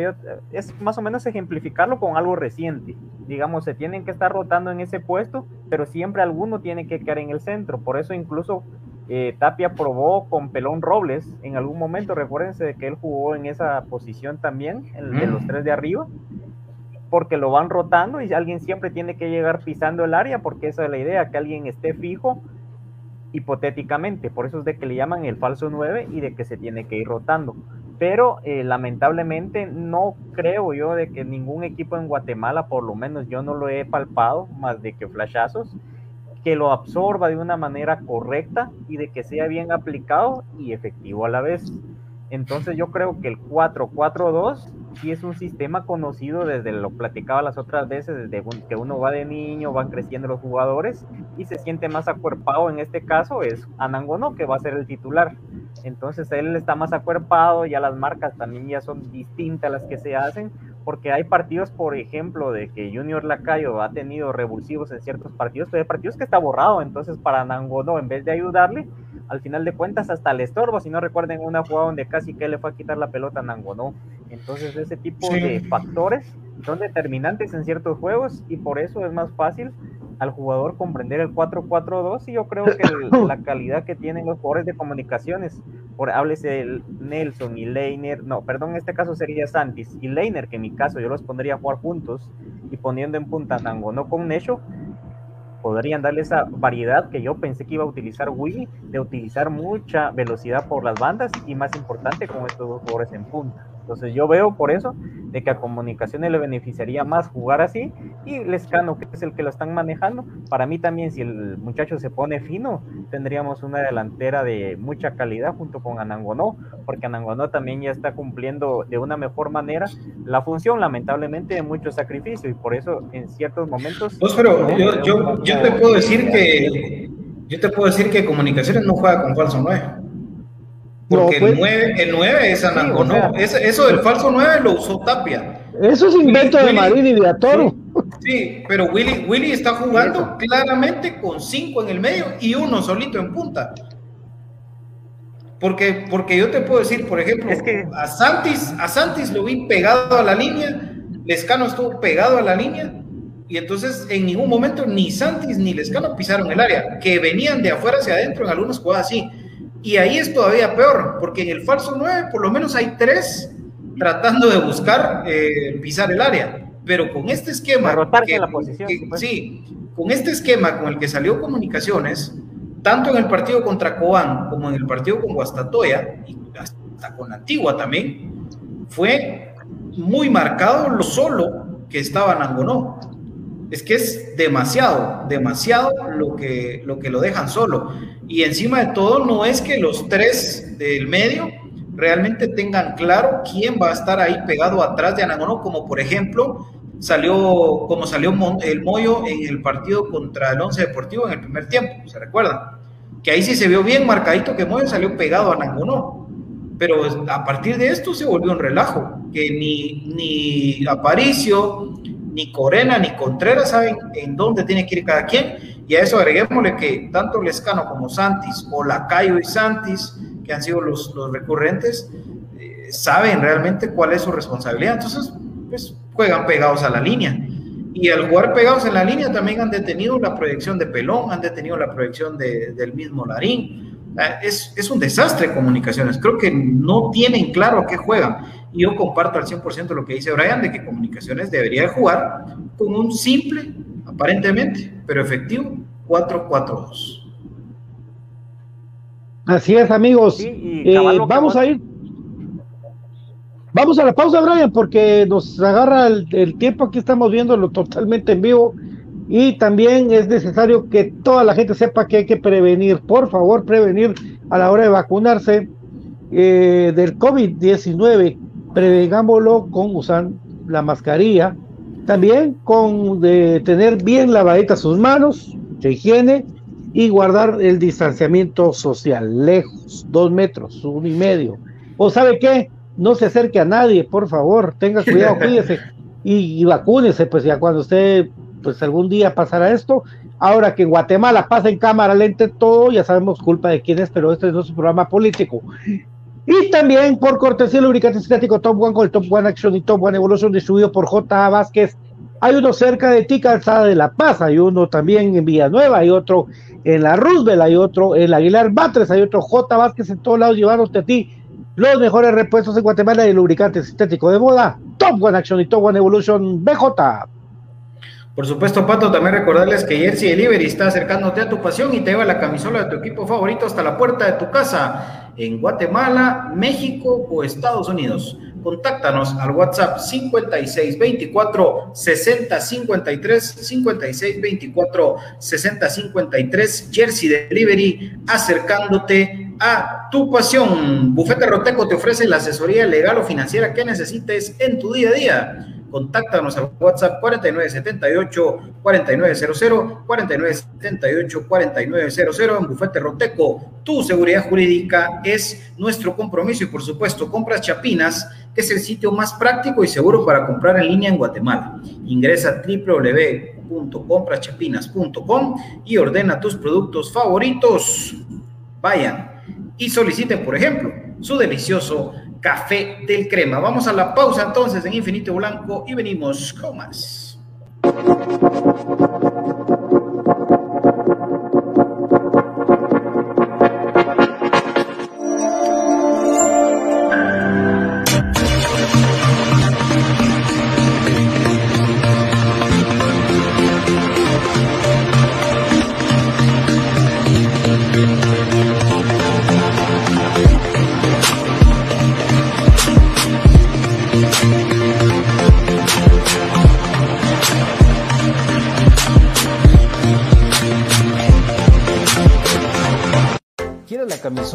es más o menos ejemplificarlo con algo reciente. Digamos, se tienen que estar rotando en ese puesto, pero siempre alguno tiene que quedar en el centro. Por eso incluso eh, Tapia probó con Pelón Robles en algún momento. Recuérdense de que él jugó en esa posición también, el de los tres de arriba, porque lo van rotando y alguien siempre tiene que llegar pisando el área, porque esa es la idea, que alguien esté fijo hipotéticamente. Por eso es de que le llaman el falso 9 y de que se tiene que ir rotando pero eh, lamentablemente no creo yo de que ningún equipo en Guatemala, por lo menos yo no lo he palpado, más de que flashazos, que lo absorba de una manera correcta y de que sea bien aplicado y efectivo a la vez. Entonces yo creo que el 4-4-2 sí es un sistema conocido desde lo platicaba las otras veces, desde que uno va de niño, van creciendo los jugadores y se siente más acuerpado. En este caso es Anangono, que va a ser el titular. Entonces él está más acuerpado, ya las marcas también ya son distintas las que se hacen, porque hay partidos, por ejemplo, de que Junior Lacayo ha tenido revulsivos en ciertos partidos, pero hay partidos que está borrado, entonces para Anangono, en vez de ayudarle, al final de cuentas hasta le estorbo, si no recuerden una jugada donde casi que le fue a quitar la pelota a Nangonó. Entonces ese tipo de factores son determinantes en ciertos juegos y por eso es más fácil al jugador comprender el 4-4-2 y yo creo que la calidad que tienen los jugadores de comunicaciones, por háblese el Nelson y Leiner, no, perdón, en este caso sería Santis y Leiner, que en mi caso yo los pondría a jugar juntos y poniendo en punta Nangonó con Necho, podrían darle esa variedad que yo pensé que iba a utilizar Willy, de utilizar mucha velocidad por las bandas y más importante con estos dos jugadores en punta. Entonces yo veo por eso de que a Comunicaciones le beneficiaría más jugar así y Lescano, que es el que lo están manejando, para mí también si el muchacho se pone fino, tendríamos una delantera de mucha calidad junto con Anangonó, porque Anangonó también ya está cumpliendo de una mejor manera la función, lamentablemente, de mucho sacrificio y por eso en ciertos momentos... Pues pero yo, yo, yo, te puedo decir que... Yo te puedo decir que Comunicaciones no juega con falso 9. Porque el, 9, el 9 es Anangonó. eso del falso 9 lo usó Tapia. Eso es invento de Madrid y de Atoro. Sí, pero Willy, Willy está jugando claramente con 5 en el medio y uno solito en punta. Porque, porque yo te puedo decir, por ejemplo, a, Santis, a Santis lo vi pegado a la línea, Lescano estuvo pegado a la línea, y entonces en ningún momento ni Santis ni Lescano pisaron el área, que venían de afuera hacia adentro en algunas jugadas así y ahí es todavía peor, porque en el falso 9 por lo menos hay tres tratando de buscar eh, pisar el área. Pero con este esquema... la posición. sí, con este esquema con el que salió Comunicaciones, tanto en el partido contra Cobán como en el partido con Guastatoya, y hasta con Antigua también, fue muy marcado lo solo que estaba Nangonó. Es que es demasiado, demasiado lo que, lo que lo dejan solo. Y encima de todo, no es que los tres del medio realmente tengan claro quién va a estar ahí pegado atrás de Anangono, como por ejemplo salió, como salió el Moyo en el partido contra el Once Deportivo en el primer tiempo, ¿se recuerdan? Que ahí sí se vio bien marcadito que Moyo salió pegado a Anangono. Pero a partir de esto se volvió un relajo, que ni, ni Aparicio, ni Corena ni Contreras saben en dónde tiene que ir cada quien. Y a eso agreguémosle que tanto Lescano como Santis, o Lacayo y Santis, que han sido los, los recurrentes, eh, saben realmente cuál es su responsabilidad. Entonces, pues juegan pegados a la línea. Y al jugar pegados en la línea también han detenido la proyección de Pelón, han detenido la proyección de, del mismo Larín. Ah, es, es, un desastre comunicaciones. Creo que no tienen claro a qué juegan. Y yo comparto al 100% lo que dice Brian de que Comunicaciones debería jugar con un simple, aparentemente, pero efectivo, 4-4-2. Así es, amigos. Eh, vamos a ir. Vamos a la pausa, Brian, porque nos agarra el, tiempo. Aquí estamos viéndolo totalmente en vivo. Y también es necesario que toda la gente sepa que hay que prevenir, por favor, prevenir a la hora de vacunarse eh, del COVID-19 prevengámoslo con usar la mascarilla, También con de tener bien lavaditas sus manos, de higiene y guardar el distanciamiento social, lejos, dos metros, uno y medio. ¿O sabe qué? No se acerque a nadie, por favor, tenga cuidado, cuídese y, y vacúnese, pues ya cuando usted, pues algún día pasará esto. Ahora que en Guatemala pasa en cámara lente todo, ya sabemos culpa de quién es, pero este no es un programa político. Y también por cortesía lubricante sintético Top One con el Top One Action y Top One Evolution distribuido por J. Vázquez. Hay uno cerca de ti, Calzada de La Paz, hay uno también en Villanueva, hay otro en la Roosevelt, hay otro en la Aguilar Batres, hay otro J. Vázquez en todos lados llevándote a ti los mejores repuestos en Guatemala de lubricante sintético de moda, Top One Action y Top One Evolution BJ. Por supuesto, Pato, también recordarles que Jersey Delivery está acercándote a tu pasión y te lleva la camisola de tu equipo favorito hasta la puerta de tu casa en Guatemala, México o Estados Unidos. Contáctanos al WhatsApp 5624 6053 5624 6053 Jersey Delivery acercándote a tu pasión. Bufete Roteco te ofrece la asesoría legal o financiera que necesites en tu día a día contáctanos al WhatsApp 4978-4900, 4978-4900 en Bufete Roteco. Tu seguridad jurídica es nuestro compromiso y por supuesto compras Chapinas, que es el sitio más práctico y seguro para comprar en línea en Guatemala. Ingresa a www.compraschapinas.com y ordena tus productos favoritos. Vayan y soliciten, por ejemplo, su delicioso Café del Crema. Vamos a la pausa entonces en Infinito Blanco y venimos con más.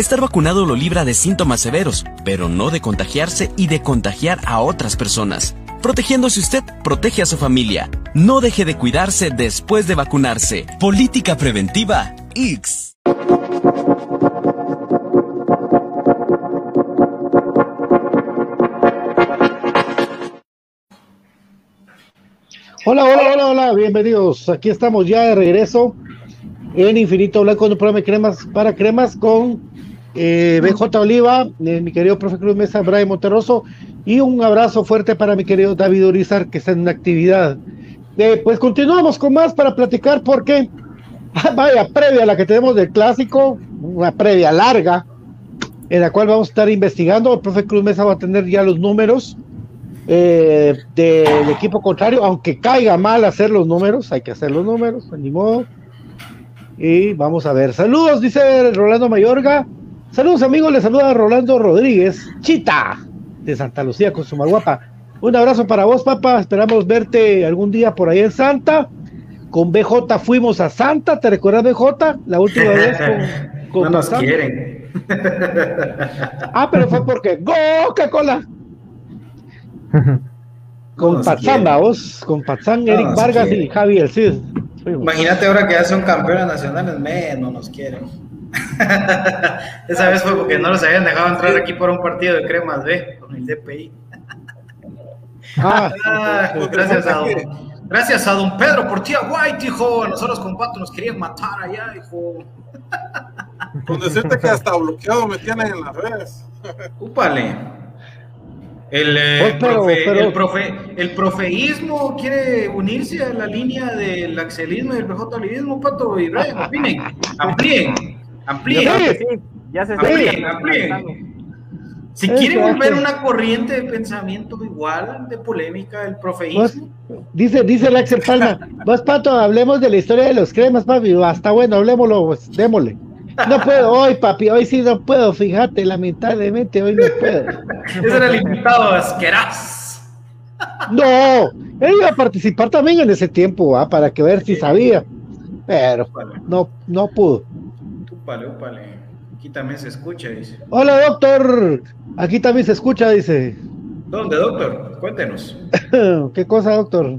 Estar vacunado lo libra de síntomas severos, pero no de contagiarse y de contagiar a otras personas. Protegiéndose usted, protege a su familia. No deje de cuidarse después de vacunarse. Política preventiva. X. Hola, hola, hola, hola, bienvenidos. Aquí estamos ya de regreso en Infinito Blanco, un programa de cremas para cremas con eh, BJ Oliva, eh, mi querido profe Cruz Mesa, Brian Monterroso, y un abrazo fuerte para mi querido David Urizar, que está en actividad. Eh, pues continuamos con más para platicar, porque vaya previa a la que tenemos del clásico, una previa larga, en la cual vamos a estar investigando. El profe Cruz Mesa va a tener ya los números eh, del equipo contrario, aunque caiga mal hacer los números, hay que hacer los números, ni modo. Y vamos a ver. Saludos, dice Rolando Mayorga. Saludos amigos, les saluda Rolando Rodríguez, Chita, de Santa Lucía, con su guapa. Un abrazo para vos, papá. Esperamos verte algún día por ahí en Santa. Con BJ fuimos a Santa, ¿te recuerdas BJ? La última vez con, no nos quieren. Ah, pero fue porque Coca-Cola. con Patzán, vos, con Patzán, Eric Vargas y Javi El Cid. Imagínate ahora que ya son campeones nacionales, me, no nos quieren. Esa vez fue porque no los habían dejado entrar aquí por un partido de cremas B con el DPI. Ah, ah gracias a don, gracias a don Pedro por tía White, hijo. Nosotros con Pato nos querían matar allá, hijo. Con decirte que hasta bloqueado me tienen en las redes. Úpale. El, eh, El, profe, el, profeísmo quiere unirse a la línea del axelismo y el PJ Pato y Brian. Opinen, amplíen, amplíen. Ya se amplíen, amplíen. Si quieren volver una corriente de pensamiento igual, de polémica, el profeísmo. Dice, dice el Axel Palma, vas Pato, hablemos de la historia de los cremas, papi. Hasta bueno, hablemoslo, pues, démosle. No puedo hoy, papi, hoy sí no puedo, fíjate, lamentablemente hoy no puedo. Ese era el invitado asqueroso. No, él iba a participar también en ese tiempo, ¿ah? para que ver si sabía, pero no, no pudo. Úpale, úpale. Aquí también se escucha, dice. Hola, doctor. Aquí también se escucha, dice. ¿Dónde, doctor? Cuéntenos. ¿Qué cosa, doctor?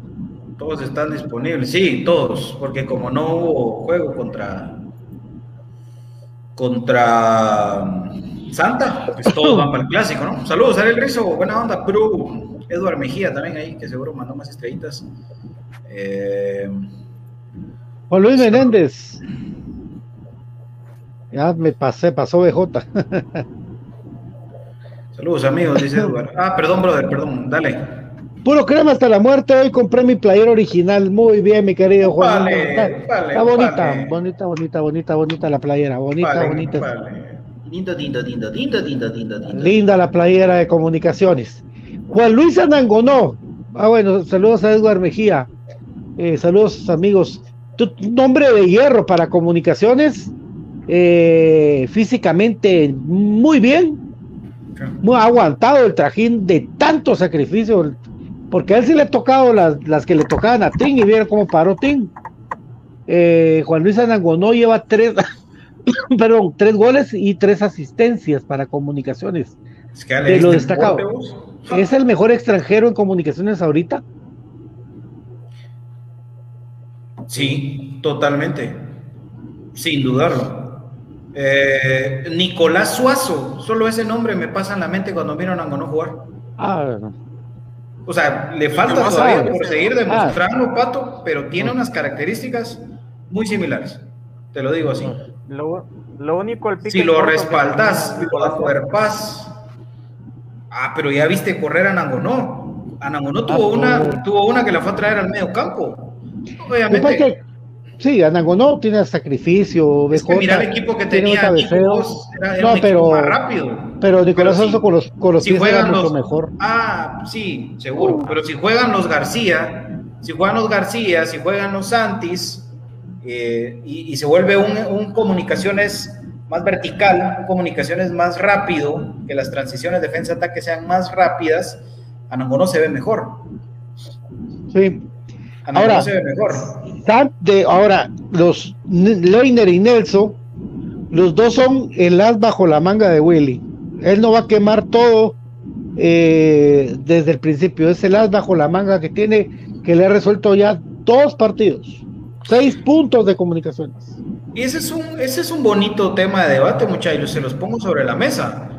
Todos están disponibles, sí, todos, porque como no hubo juego contra contra mm, Santa, pues todos van para el clásico, ¿no? Saludos, Ariel Rizo, buena onda, pero Eduard Mejía también ahí, que seguro mandó más estrellitas. Eh, Juan Luis Menéndez. Ya me pasé, pasó BJ. Saludos amigos, dice Eduard. Ah, perdón, brother, perdón, dale. Puro crema hasta la muerte. Hoy compré mi playera original. Muy bien, mi querido Juan. está, bonita, bonita, bonita, bonita, bonita la playera. Bonita, bonita. Lindo, lindo, lindo, lindo, lindo, lindo, Linda la playera de comunicaciones. Juan Luis Anangonó. Ah, bueno, saludos a Edward Mejía. Eh, saludos, amigos. Tu nombre de hierro para comunicaciones. Eh, físicamente muy bien. Muy aguantado el trajín de tanto sacrificio porque a él sí le ha tocado las, las que le tocaban a Ting y vieron cómo paró Ting. Eh, Juan Luis Anangonó lleva tres, perdón, tres goles y tres asistencias para comunicaciones. Es que de lo destacado. ¿Es el mejor extranjero en comunicaciones ahorita? Sí, totalmente. Sin dudarlo. Eh, Nicolás Suazo, solo ese nombre me pasa en la mente cuando vieron a Anangonó jugar. Ah, no. O sea, le falta todavía por seguir demostrando, Pato, pero tiene unas características muy similares. Te lo digo así. Lo, único el Si lo respaldas, lo cuerpas. Ah, pero ya viste correr a Nangonó. A Nangonó tuvo ah, una, tuvo una que la fue a traer al medio campo. Obviamente. Sí, Anangonó tiene sacrificio. Es que mira el equipo que tenía. no, pero, rápido. Pero Nicolás Alonso con los, con los si juegan los, mejor. Ah, sí, seguro. Pero si juegan los García, si juegan los García, si juegan los Santis, eh, y, se vuelve un, un, comunicaciones más vertical, un comunicaciones más rápido, que las transiciones defensa-ataque sean más rápidas, Anangonó se ve mejor. Sí. Ahora, se ve mejor de, ahora, los Leiner y Nelson, los dos son el as bajo la manga de Willy. Él no va a quemar todo eh, desde el principio. Es el as bajo la manga que tiene, que le ha resuelto ya dos partidos, seis puntos de comunicaciones. Y ese es un, ese es un bonito tema de debate, muchachos. Se los pongo sobre la mesa.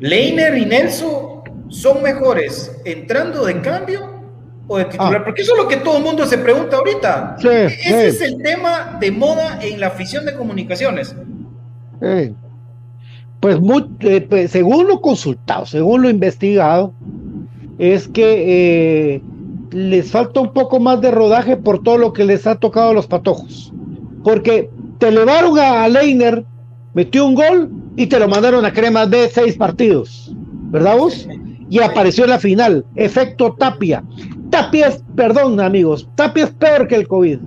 Leiner y Nelson son mejores entrando de cambio o de titular? Ah. Porque eso es lo que todo el mundo se pregunta ahorita. Sí, Ese sí. es el tema de moda en la afición de comunicaciones. Pues, eh, pues, según lo consultado, según lo investigado, es que eh, les falta un poco más de rodaje por todo lo que les ha tocado a los patojos. Porque te elevaron a Leiner, metió un gol y te lo mandaron a cremas de seis partidos, ¿verdad vos? Y apareció en la final, efecto Tapia. Tapia es, perdón amigos, Tapia es peor que el COVID.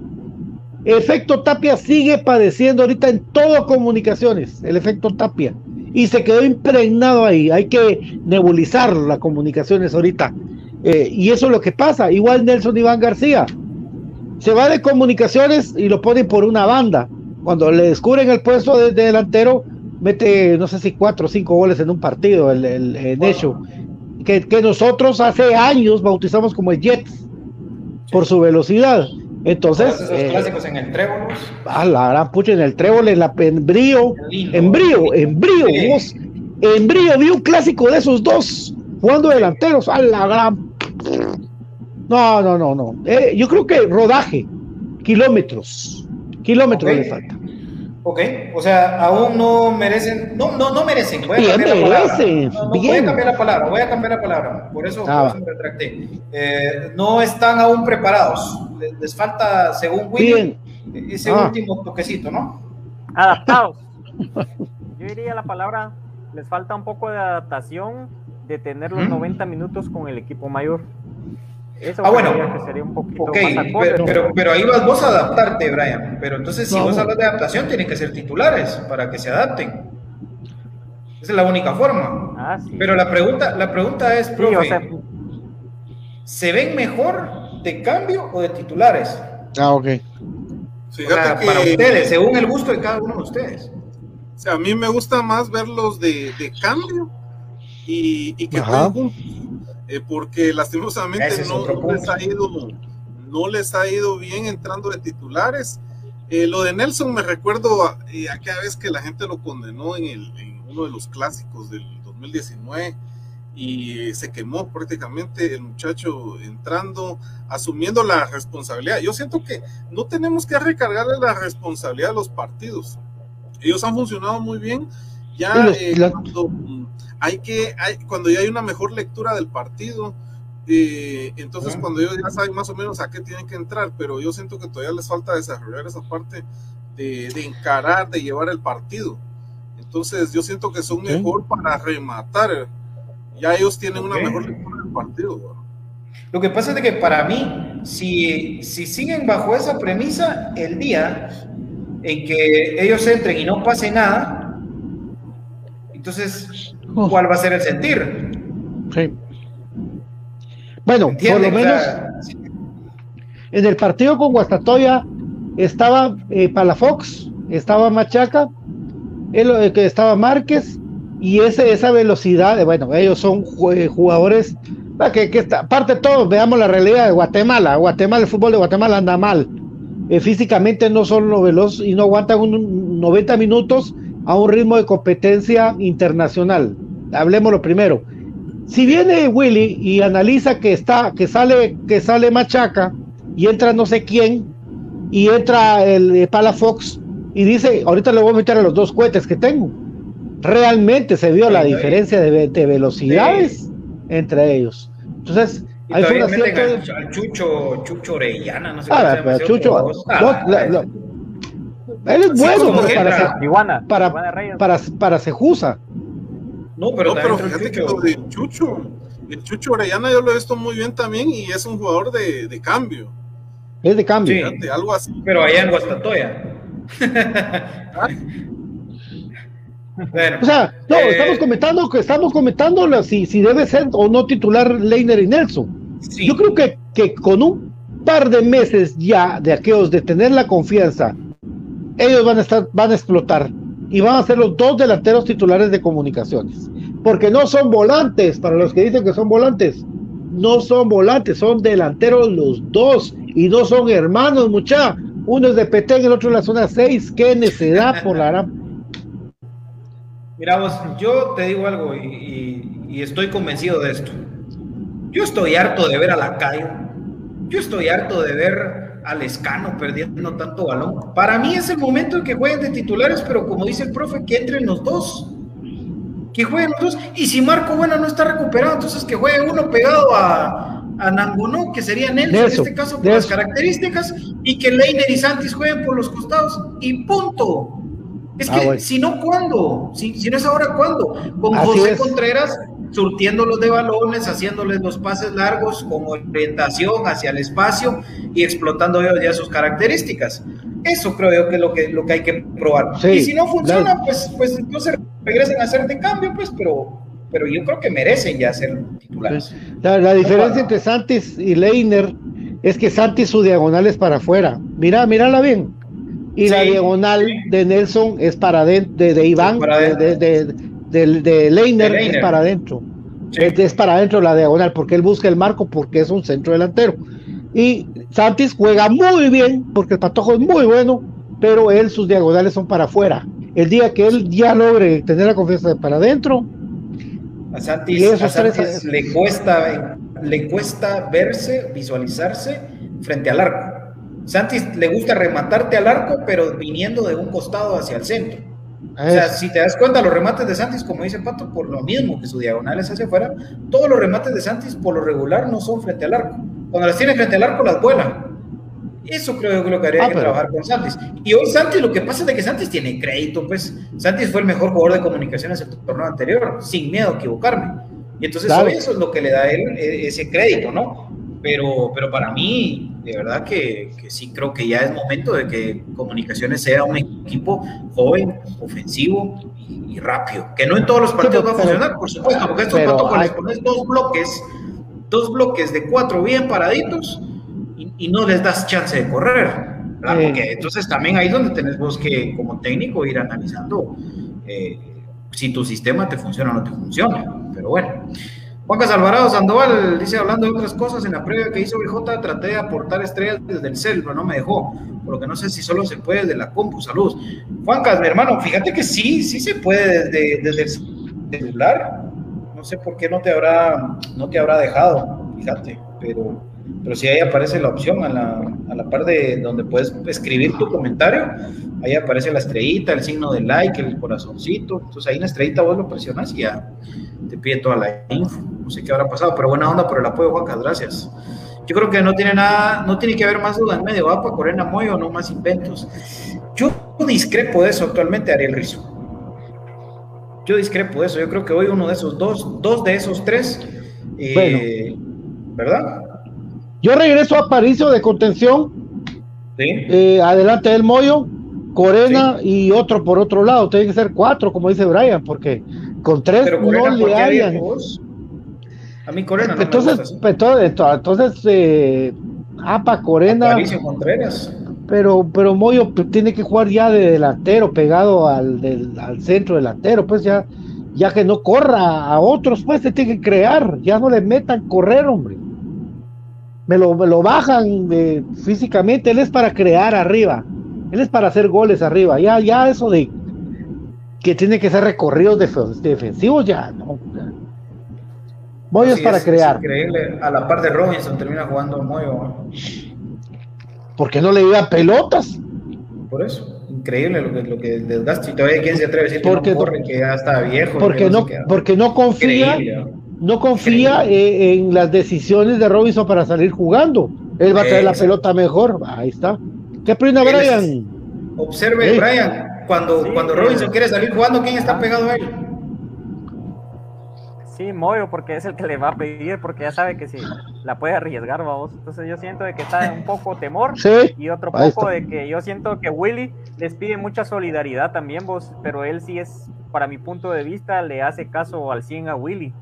Efecto Tapia sigue padeciendo ahorita en todo comunicaciones, el efecto Tapia. Y se quedó impregnado ahí. Hay que nebulizar las comunicaciones ahorita. Eh, y eso es lo que pasa. Igual Nelson Iván García. Se va de comunicaciones y lo ponen por una banda. Cuando le descubren el puesto de, de delantero, mete, no sé si cuatro o cinco goles en un partido, el, el, el Necho. Que, que nosotros hace años bautizamos como el Jets por su velocidad. Entonces, Esos eh, clásicos en el Trébolos. a la gran pucha en el trébol, en la en brío, en brío, en brío, Sí. vos, en brío vi un clásico de esos dos jugando delanteros, a la gran. No, no, no, no. Eh, yo creo que rodaje, kilómetros, kilómetros le falta. Ok, o sea, aún no merecen, no, no, no merecen, voy a Bien cambiar la palabra. merecen, No, no, voy a cambiar la palabra, voy a cambiar la palabra, por eso, Ah, por eso me retracté. Eh, no están aún preparados, les, les falta, según Willy, ese Ah. último toquecito, ¿no? Adaptados. Yo diría la palabra, les falta un poco de adaptación de tener los Ujú. 90 minutos con el equipo mayor. Eso Ah, bueno. creo que sería un poquito Ok, más acorde. pero, pero, pero ahí vas vos a adaptarte, Brian. Pero entonces, si No. vos hablas de adaptación, tienen que ser titulares para que se adapten. Esa es la única forma. Ah, sí. Pero la pregunta, la pregunta es, Sí, profe, o sea, ¿se ven mejor de cambio o de titulares? Ah, ok. O Fíjate sea, que para ustedes, según el gusto de cada uno de ustedes. o sea, a mí me gusta más verlos de, de cambio y, y que. Eh, porque lastimosamente no, no les ha ido no les ha ido bien entrando de titulares. Eh, lo de Nelson me recuerdo a, eh, aquella vez que la gente lo condenó en, el, en uno de los clásicos del 2019 y eh, se quemó prácticamente el muchacho entrando, asumiendo la responsabilidad. Yo siento que no tenemos que recargarle la responsabilidad a los partidos. Ellos han funcionado muy bien. Ya los- eh, cuando hay que, hay, cuando ya hay una mejor lectura del partido, eh, entonces cuando ellos ya saben más o menos a qué tienen que entrar, pero yo siento que todavía les falta desarrollar esa parte de, de encarar, de llevar el partido. Entonces yo siento que son Ok. mejor para rematar. Ya ellos tienen una Ok. mejor lectura del partido. ¿verdad? Lo que pasa es que para mí, si, si siguen bajo esa premisa, el día en que ellos entren y no pase nada, entonces, ¿cuál va a ser el sentir? Sí. Bueno, por lo menos en el partido con Guastatoya estaba eh, Palafox, estaba Machaca, él, que estaba Márquez, y ese, esa velocidad, bueno, ellos son eh, jugadores, ah, que, que está, aparte de todo, veamos la realidad de Guatemala, Guatemala, el fútbol de Guatemala anda mal, Eh, físicamente no son lo veloz y no aguantan un 90 minutos a un ritmo de competencia internacional, hablemos lo primero, si viene Willy y analiza que está, que sale, que sale Machaca y entra no sé quién y entra el eh, Palafox y dice, ahorita le voy a meter a los dos cohetes que tengo. Realmente se vio Sí, la sí. diferencia de, ve- de velocidades entre ellos. Entonces, y ahí fue Chucho, Chucho Orellana, no sé Ah, se Chucho, otro voz. no, la- la- él es Sí, bueno como pero para, Iguana, para, Iguana Reyes. para, para Sejusa. No, pero no, pero fíjate que Chucho. lo de Chucho, el Chucho Orellana yo lo he visto muy bien también y es un jugador de, de cambio. Es de cambio. Sí. Fíjate, algo así. Pero allá en Guastatoya. bueno, O sea, no, eh, estamos comentando que estamos comentando si, si debe ser o no titular Leiner y Nelson. sí. Yo creo que, que con un par de meses ya de aquellos de tener la confianza, ellos van a estar, van a explotar y van a ser los dos delanteros titulares de comunicaciones. Porque no son volantes, para los que dicen que son volantes, no son volantes, son delanteros los dos y no son hermanos, mucha. Uno es de Petén, el otro de la zona 6. Qué necedad por la gran. Mira vos, yo te digo algo y, y- y estoy convencido de esto. Yo estoy harto de ver a la calle Yo estoy harto de ver al Escano perdiendo tanto balón. Para mí es el momento en que jueguen de titulares, pero como dice el profe, que entren los dos. Que jueguen los dos. Y si Marco Bueno no está recuperado, entonces que juegue uno pegado a, a Nangonó, que sería Nelson, en este caso por las características, y que Leiner y Santis jueguen por los costados. Y punto. Es ah, que si no, ¿cuándo? Si, si, no es ahora, ¿cuándo? Con José Contreras surtiéndolos de balones, haciéndoles los pases largos con orientación hacia el espacio y explotando ya sus características. Eso creo yo que es lo que, lo que hay que probar. y si no funciona, pues, pues entonces regresen a hacer de cambio, pues, pero, pero yo creo que merecen ya ser titulares. La, diferencia entre Santis y Leiner es que Santis su diagonal es para afuera. Mira, mírala bien. Y la diagonal de Nelson es para adentro, de, de Iván, de, de, de Leiner, es para adentro. Es, para adentro la diagonal, porque él busca el marco, porque es un centro delantero. Y Santis juega muy bien, porque el patojo es muy bueno, pero él, sus diagonales son para afuera. El día que él ya logre tener la confianza de para adentro. A Santis, le, cuesta, le cuesta verse, visualizarse frente al arco. Santis le gusta rematarte al arco, pero viniendo de un costado hacia el centro. O sea, si te das cuenta, los remates de Santis, como dice Pato, por lo mismo que su diagonal es hacia afuera, todos los remates de Santis por lo regular no son frente al arco. Cuando las tiene frente al arco, las vuela. Eso creo que lo que habría ah, que trabajar con Santis. Y hoy Santis, lo que pasa es que Santis tiene crédito, pues Santis fue el mejor jugador de comunicaciones en el torneo anterior, sin miedo a equivocarme. Y entonces eso es lo que le da a él e, ese crédito, ¿no? Pero, pero para mí, de verdad que, que, sí creo que ya es momento de que Comunicaciones sea un equipo joven, ofensivo y, rápido. Que no en todos los partidos va a funcionar, por supuesto, porque estos partidos les pones dos bloques, dos bloques de cuatro bien paraditos y, no les das chance de correr. Porque entonces también ahí es donde tenés vos que, como técnico, ir analizando eh, si tu sistema te funciona o no te funciona. Pero bueno. Juan Alvarado Sandoval dice, hablando de otras cosas, en la previa que hizo BJ traté de aportar estrellas desde el cel, pero no me dejó, por lo que no sé si solo se puede desde la compu, saludos. Juancas, mi hermano, fíjate que sí, sí se puede desde, desde el celular, no sé por qué no te habrá, no te habrá dejado, fíjate, pero, pero sí ahí aparece la opción a la, a la par de donde puedes escribir tu comentario, ahí aparece la estrellita, el signo de like, el corazoncito, entonces ahí en la estrellita vos lo presionas y ya te pide toda la info. No sé qué habrá pasado, pero buena onda por el apoyo, Juancas, gracias. Yo creo que no tiene nada, no tiene que haber más duda en medio, va para Corena Moyo, no más inventos. Yo discrepo de eso actualmente, Ariel Rizo. Yo discrepo de eso. Yo creo que hoy uno de esos dos, dos de esos tres, eh, ¿verdad? Yo regreso a Paricio de contención. ¿Sí? Eh, adelante del Moyo, Corena y otro por otro lado. Tiene que ser cuatro, como dice Brian, porque con tres Pero no le hayan. A mí Corena no entonces, me gusta entonces, entonces eh, APA Corena. Pero, pero Moyo tiene que jugar ya de delantero, pegado al, del, al centro delantero, pues ya, ya que no corra a otros, pues se tiene que crear, ya no le metan correr, hombre. Me lo, me lo bajan de, físicamente, él es para crear arriba, él es para hacer goles arriba, ya, ya eso de que tiene que ser recorridos defensivos, ya no. Moyo es para crear. increíble. A la par de Robinson termina jugando Moyo. ¿Por qué no le iba pelotas? Por eso. Increíble lo que, lo que desgasta. Y todavía quién se atreve a decir porque que no corre, que ya está viejo. Porque no, porque no confía, no confía eh, en las decisiones de Robinson para salir jugando. Él va a traer la pelota mejor. Ahí está. ¿Qué opina Brian? Observe, Brian, cuando, cuando Robinson quiere salir jugando, ¿quién está pegado a él? Sí, Moyo, porque es el que le va a pedir, porque ya sabe que si la puede arriesgar, vamos. Entonces yo siento de que está un poco temor y otro poco de que yo siento que Willy les pide mucha solidaridad también, vos, pero él sí es, para mi punto de vista, le hace caso al 100 a Willy.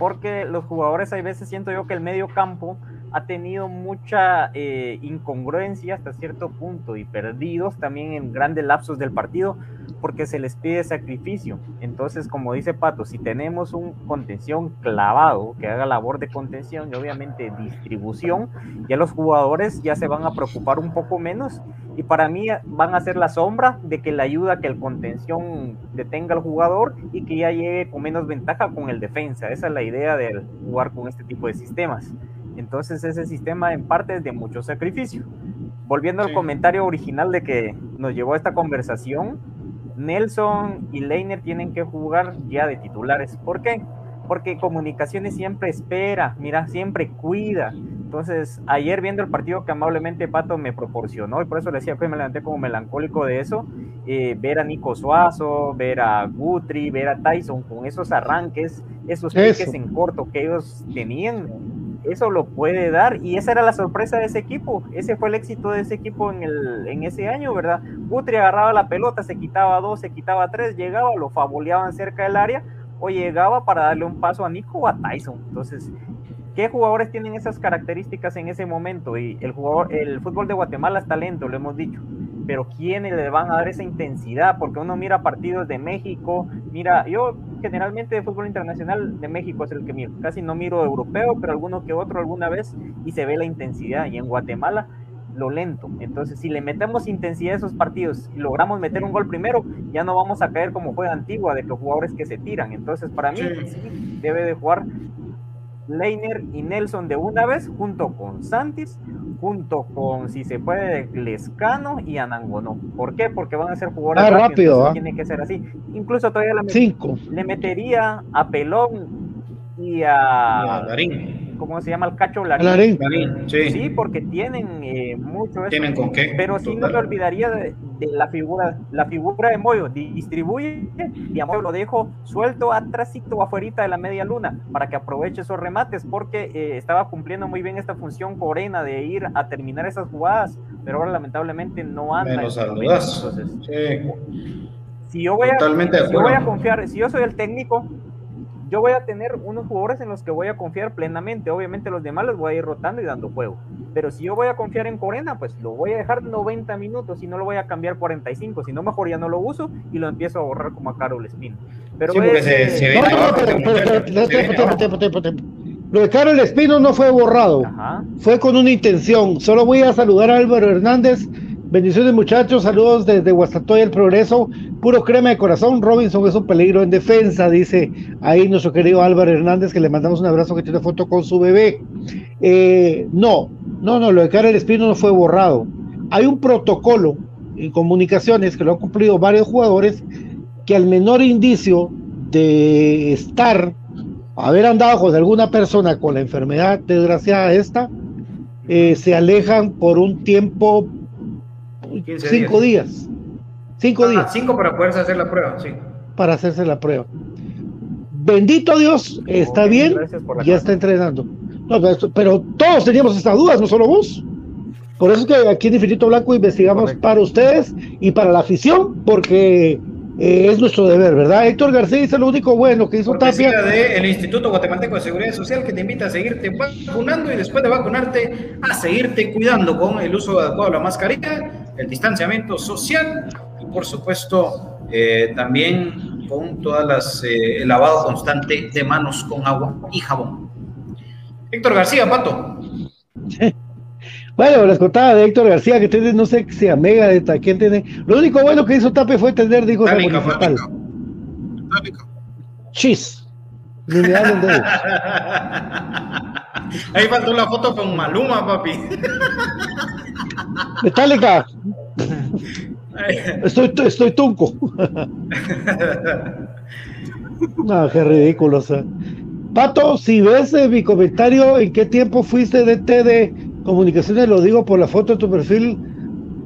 Porque los jugadores, hay veces siento yo que el medio campo ha tenido mucha eh, incongruencia hasta cierto punto y perdidos también en grandes lapsos del partido porque se les pide sacrificio. Entonces, como dice Pato, si tenemos un contención clavado que haga labor de contención y obviamente distribución, ya los jugadores ya se van a preocupar un poco menos y para mí van a ser la sombra de que le ayuda que el contención detenga al jugador y que ya llegue con menos ventaja con el defensa. Esa es la idea de jugar con este tipo de sistemas. Entonces ese sistema en parte es de mucho sacrificio. Volviendo al comentario original de que nos llevó a esta conversación, Nelson y Leiner tienen que jugar ya de titulares. ¿Por qué? Porque comunicaciones siempre espera, mira, siempre cuida. Entonces, ayer viendo el partido que amablemente Pato me proporcionó, y por eso le decía que me levanté como melancólico de eso, eh, ver a Nico Suazo, ver a Gutri, ver a Tyson con esos arranques, esos piques en corto que ellos tenían, eso lo puede dar y esa era la sorpresa de ese equipo, ese fue el éxito de ese equipo en, el, en ese año, ¿verdad? Gutri agarraba la pelota, se quitaba dos, se quitaba tres, llegaba, lo fabuleaban cerca del área o llegaba para darle un paso a Nico o a Tyson. Entonces, ¿qué jugadores tienen esas características en ese momento? Y el, jugador, el fútbol de Guatemala es talento, lo hemos dicho pero ¿quiénes le van a dar esa intensidad? Porque uno mira partidos de México, mira, yo generalmente de fútbol internacional de México es el que miro, casi no miro europeo, pero alguno que otro alguna vez y se ve la intensidad. Y en Guatemala lo lento. Entonces, si le metemos intensidad a esos partidos y logramos meter un gol primero, ya no vamos a caer como fue Antigua, de los jugadores que se tiran. Entonces, para mí, sí, debe de jugar Leiner y Nelson de una vez, junto con Santis, junto con, si se puede, Lescano y Anangonó. ¿Por qué? Porque van a ser jugadores ah, rápido. ¿ah? Tiene que ser así. Incluso todavía le, le metería a Pelón y a, y a ¿cómo se llama? El cacho Larín. sí. porque tienen eh, mucho eso. ¿Tienen con qué? Pero sí no me olvidaría de, la figura, la figura de Moyo. Distribuye y a Moyo lo dejo suelto atrásito o afuera de la media luna para que aproveche esos remates porque eh, estaba cumpliendo muy bien esta función corena de ir a terminar esas jugadas, pero ahora lamentablemente no anda. Menos Entonces, sí. Si yo voy a, si yo voy a confiar, si yo soy el técnico, yo voy a tener unos jugadores en los que voy a confiar plenamente. Obviamente los demás los voy a ir rotando y dando juego. Pero si yo voy a confiar en Corena, pues lo voy a dejar 90 minutos y no lo voy a cambiar 45. Si no, mejor ya no lo uso y lo empiezo a borrar como a Carol Espino. Pero sí, se, Lo de Carol Espino no fue borrado. Fue con una intención. Solo voy a saludar a Álvaro Hernández Bendiciones muchachos, saludos desde Guastatoya el Progreso, puro crema de corazón, Robinson es un peligro en defensa, dice ahí nuestro querido Álvaro Hernández, que le mandamos un abrazo que tiene foto con su bebé. Eh, no, no, no, lo de Karel Espino no fue borrado. Hay un protocolo en comunicaciones que lo han cumplido varios jugadores que al menor indicio de estar, haber andado con alguna persona con la enfermedad desgraciada esta, eh, se alejan por un tiempo cinco días. Cinco ah, días. Cinco para poderse hacer la prueba, sí. Para hacerse la prueba. Bendito Dios, está bien, ya está entrenando. pero, todos teníamos estas dudas, no solo vos. Por eso es que aquí en Infinito Blanco investigamos para ustedes y para la afición, porque eh, es nuestro deber, ¿verdad? Héctor García dice lo único bueno que hizo Tapia. de el Instituto Guatemalteco de Seguridad Social que te invita a seguirte vacunando y después de vacunarte a seguirte cuidando con el uso adecuado de la mascarilla, el distanciamiento social y por supuesto eh, también con todas las eh, el lavado constante de manos con agua y jabón. Héctor García, Pato. Bueno, les contaba de Héctor García que tiene, no sé si a Mega de quién tiene. Lo único bueno que hizo Tape fue tener, dijo municipal. Chis. Ahí faltó la foto con Maluma, papi. Metallica. Estoy, estoy tunco. no, qué ridículo. Pato, si ves mi comentario, ¿en qué tiempo fuiste de TD comunicaciones, lo digo por la foto de tu perfil,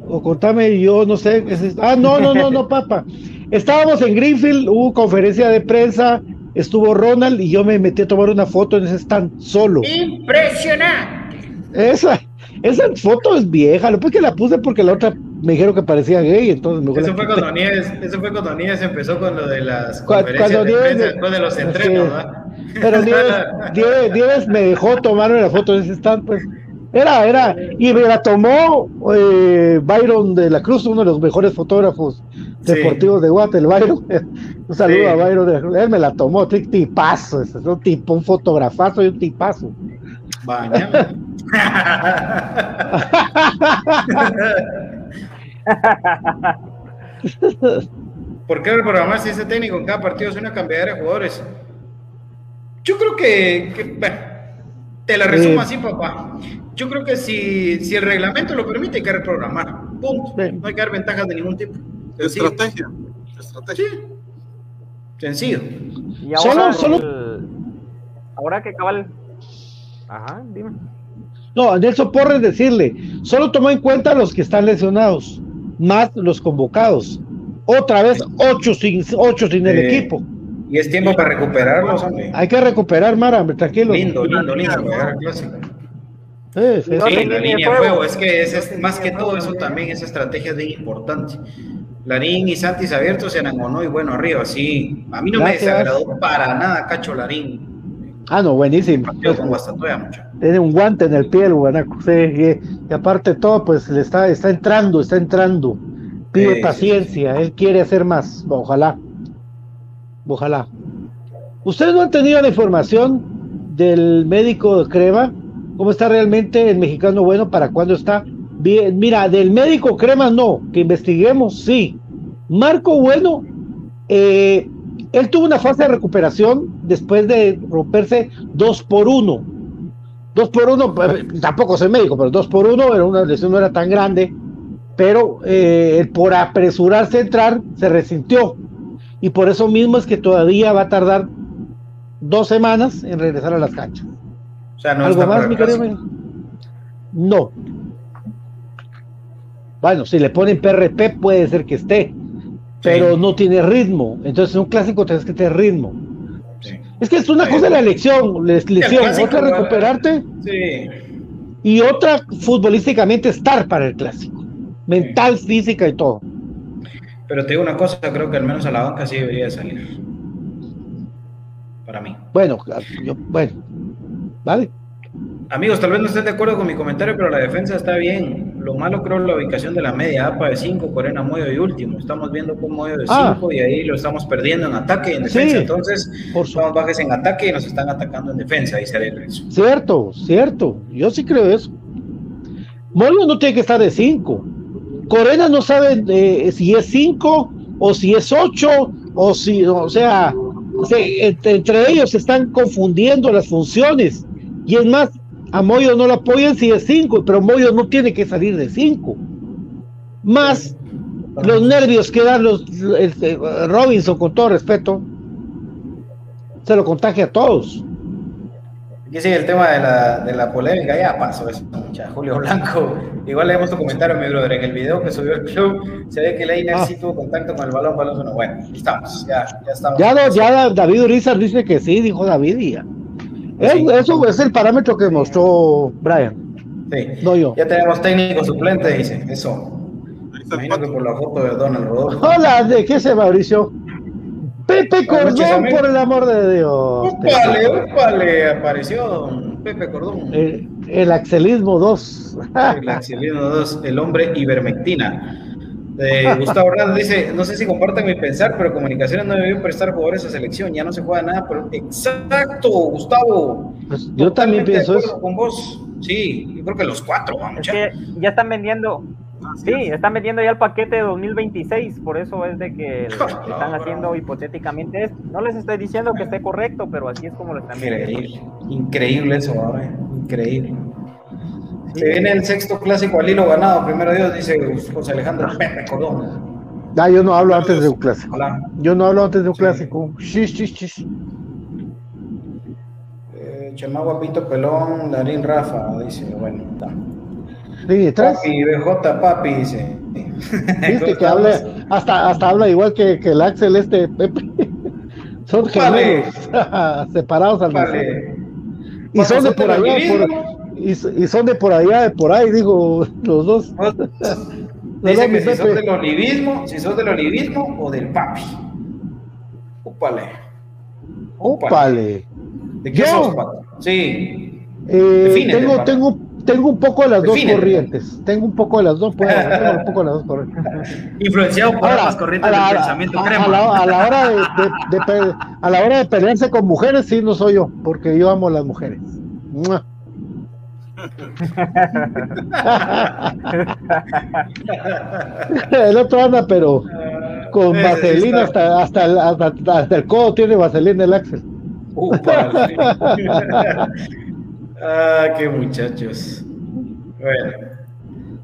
o contame, yo no sé. ah, no, no, no, no, papá. Estábamos en Greenfield, hubo conferencia de prensa, estuvo Ronald y yo me metí a tomar una foto en ese stand solo. Impresionante. Esa, esa foto es vieja, lo que la puse porque la otra me dijeron que parecía gay, entonces me eso, fue cuando Nieves, eso fue cuando Nieves empezó con lo de las conferencias de prensa después de los entrenos, ¿verdad? Pero Nieves, Nieves, me dejó tomar una foto en ese stand, pues era, era, y me la tomó eh, Byron de la Cruz, uno de los mejores fotógrafos deportivos de Guate, el Byron. Un saludo a Byron de la Cruz. Él me la tomó, tipazo, es un tipo, un fotografazo y un tipazo. ¿Por qué reprogramar si ese técnico en cada partido es una cambiadera de jugadores? Yo creo que, que bueno, Te la resumo así, papá. Yo creo que si, si el reglamento lo permite, hay que reprogramar. Punto. No hay que dar ventajas de ningún tipo. Estrategia. Estrategia. Sencillo. Y ahora, solo, ahora que cabal. Ajá, dime. No, Nelson Porres decirle, solo toma en cuenta los que están lesionados, más los convocados. Otra vez, ocho sin, ocho sin el equipo. Y es tiempo para recuperarlos, hombre. Hay que recuperar, Mara, tranquilo. Lindo, lindo, lindo, Sí, la línea de juego, es que es, más que todo eso también, esa estrategia es bien importante. Larín y Santis abiertos se anangonó y bueno, arriba, sí. A mí no me desagradó para nada Cacho Larín. Ah, no, buenísimo. Tiene un guante en el pie el guanaco, sí, y, aparte de todo, pues le está, está entrando, está entrando. Pide paciencia, él quiere hacer más, ojalá. Ojalá. ¿Ustedes no han tenido la información del médico de Crema? ¿Cómo está realmente el mexicano bueno? ¿Para cuándo está? Bien, mira, del médico Crema no, que investiguemos, sí. Marco Bueno, eh, él tuvo una fase de recuperación después de romperse dos por uno. Dos por uno, tampoco soy médico, pero dos por uno era una lesión no era tan grande, pero eh, por apresurarse a entrar se resintió y por eso mismo es que todavía va a tardar dos semanas en regresar a las canchas. O sea, no ¿Algo más, mi querido? No. Bueno, si le ponen PRP puede ser que esté, pero no tiene ritmo. Entonces, en un clásico tienes que tener ritmo. Es que es una cosa la elección, lesión, otra recuperarte. Sí. Y otra futbolísticamente estar para el clásico. Mental, física y todo. Pero te digo una cosa, creo que al menos a la banca sí debería salir. Para mí. Bueno, yo, bueno, vale. Amigos, tal vez no estén de acuerdo con mi comentario, pero la defensa está bien. Lo malo creo es la ubicación de la media, APA de 5, Corena Moyo y último. Estamos viendo con Moyo de 5 ah. y ahí lo estamos perdiendo en ataque y en defensa. Entonces, por somos bajes en ataque y nos están atacando en defensa. Sería el Cierto, cierto. Yo sí creo eso. Moyo no tiene que estar de 5. Corena no sabe eh, si es 5 o si es 8 o si, o sea, entre, ellos se están confundiendo las funciones. Y es más, a Moyo no lo apoyan si es 5, pero Moyo no tiene que salir de 5. Más los nervios que dan los este, Robinson, con todo respeto, se lo contagia a todos. Y sí, el tema de la, de la polémica ya pasó eso, Julio Blanco. Igual leemos tu comentario, mi brother. En el video que subió el club, se ve que Leiner ah. sí tuvo contacto con el balón, balón, bueno, estamos, ya, ya estamos. Ya, ya David Urizar dice que sí, dijo David y ya. Eso es el parámetro que mostró Brian. Sí. No yo. Ya tenemos técnico suplente, dice. Eso. Imagino que por la foto de Donald Rodolfo. Hola, ¿de qué se Mauricio? Pepe Cordón, por el amor de Dios. Upale, upale, apareció Pepe Cordón. El, Axelismo 2. el Axelismo 2, el hombre ivermectina. Gustavo Hernández dice, no sé si comparten mi pensar, pero Comunicaciones no debió prestar jugadores a selección, ya no se juega nada, pero exacto, Gustavo. Pues yo también pienso eso. Con vos, sí, yo creo que los cuatro, vamos. Es ya están vendiendo, Sí, están metiendo ya el paquete de 2026, por eso es de que están haciendo hipotéticamente esto. No les estoy diciendo que esté correcto, pero así es como lo están Increíble, increíble eso, increíble. Se viene el sexto clásico al hilo ganado, primero Dios, dice José Alejandro Pepe Cordón. Ah, yo no hablo antes de un clásico. Yo no hablo antes de un clásico. Shish, shish, shish. Eh, Chamagua Pito Pelón, Darín Rafa, dice, bueno, está. Sí, Papi, BJ Papi, dice. Viste que habla, hasta, hasta habla igual que, que el Axel este Pepe. Son gemelos, separados al vale. Y son de por allá, por, y, y, son de por allá, de por ahí, digo, los dos. Dice que si son del olivismo, si son del olivismo o del papi. Úpale. Úpale. ¿De qué sos, Sí. Eh, tengo, tengo, tengo un poco de las dos corrientes. Tengo un poco de las dos, tengo un poco de las dos corrientes. Influenciado por las corrientes del pensamiento a, crema. A la, a la, hora de, de, a la hora de pelearse con mujeres, sí, no soy yo, porque yo amo a las mujeres. el otro anda, pero con vaselina hasta, hasta, hasta, hasta, el codo tiene vaselina el Axel. Ah, qué muchachos. Bueno.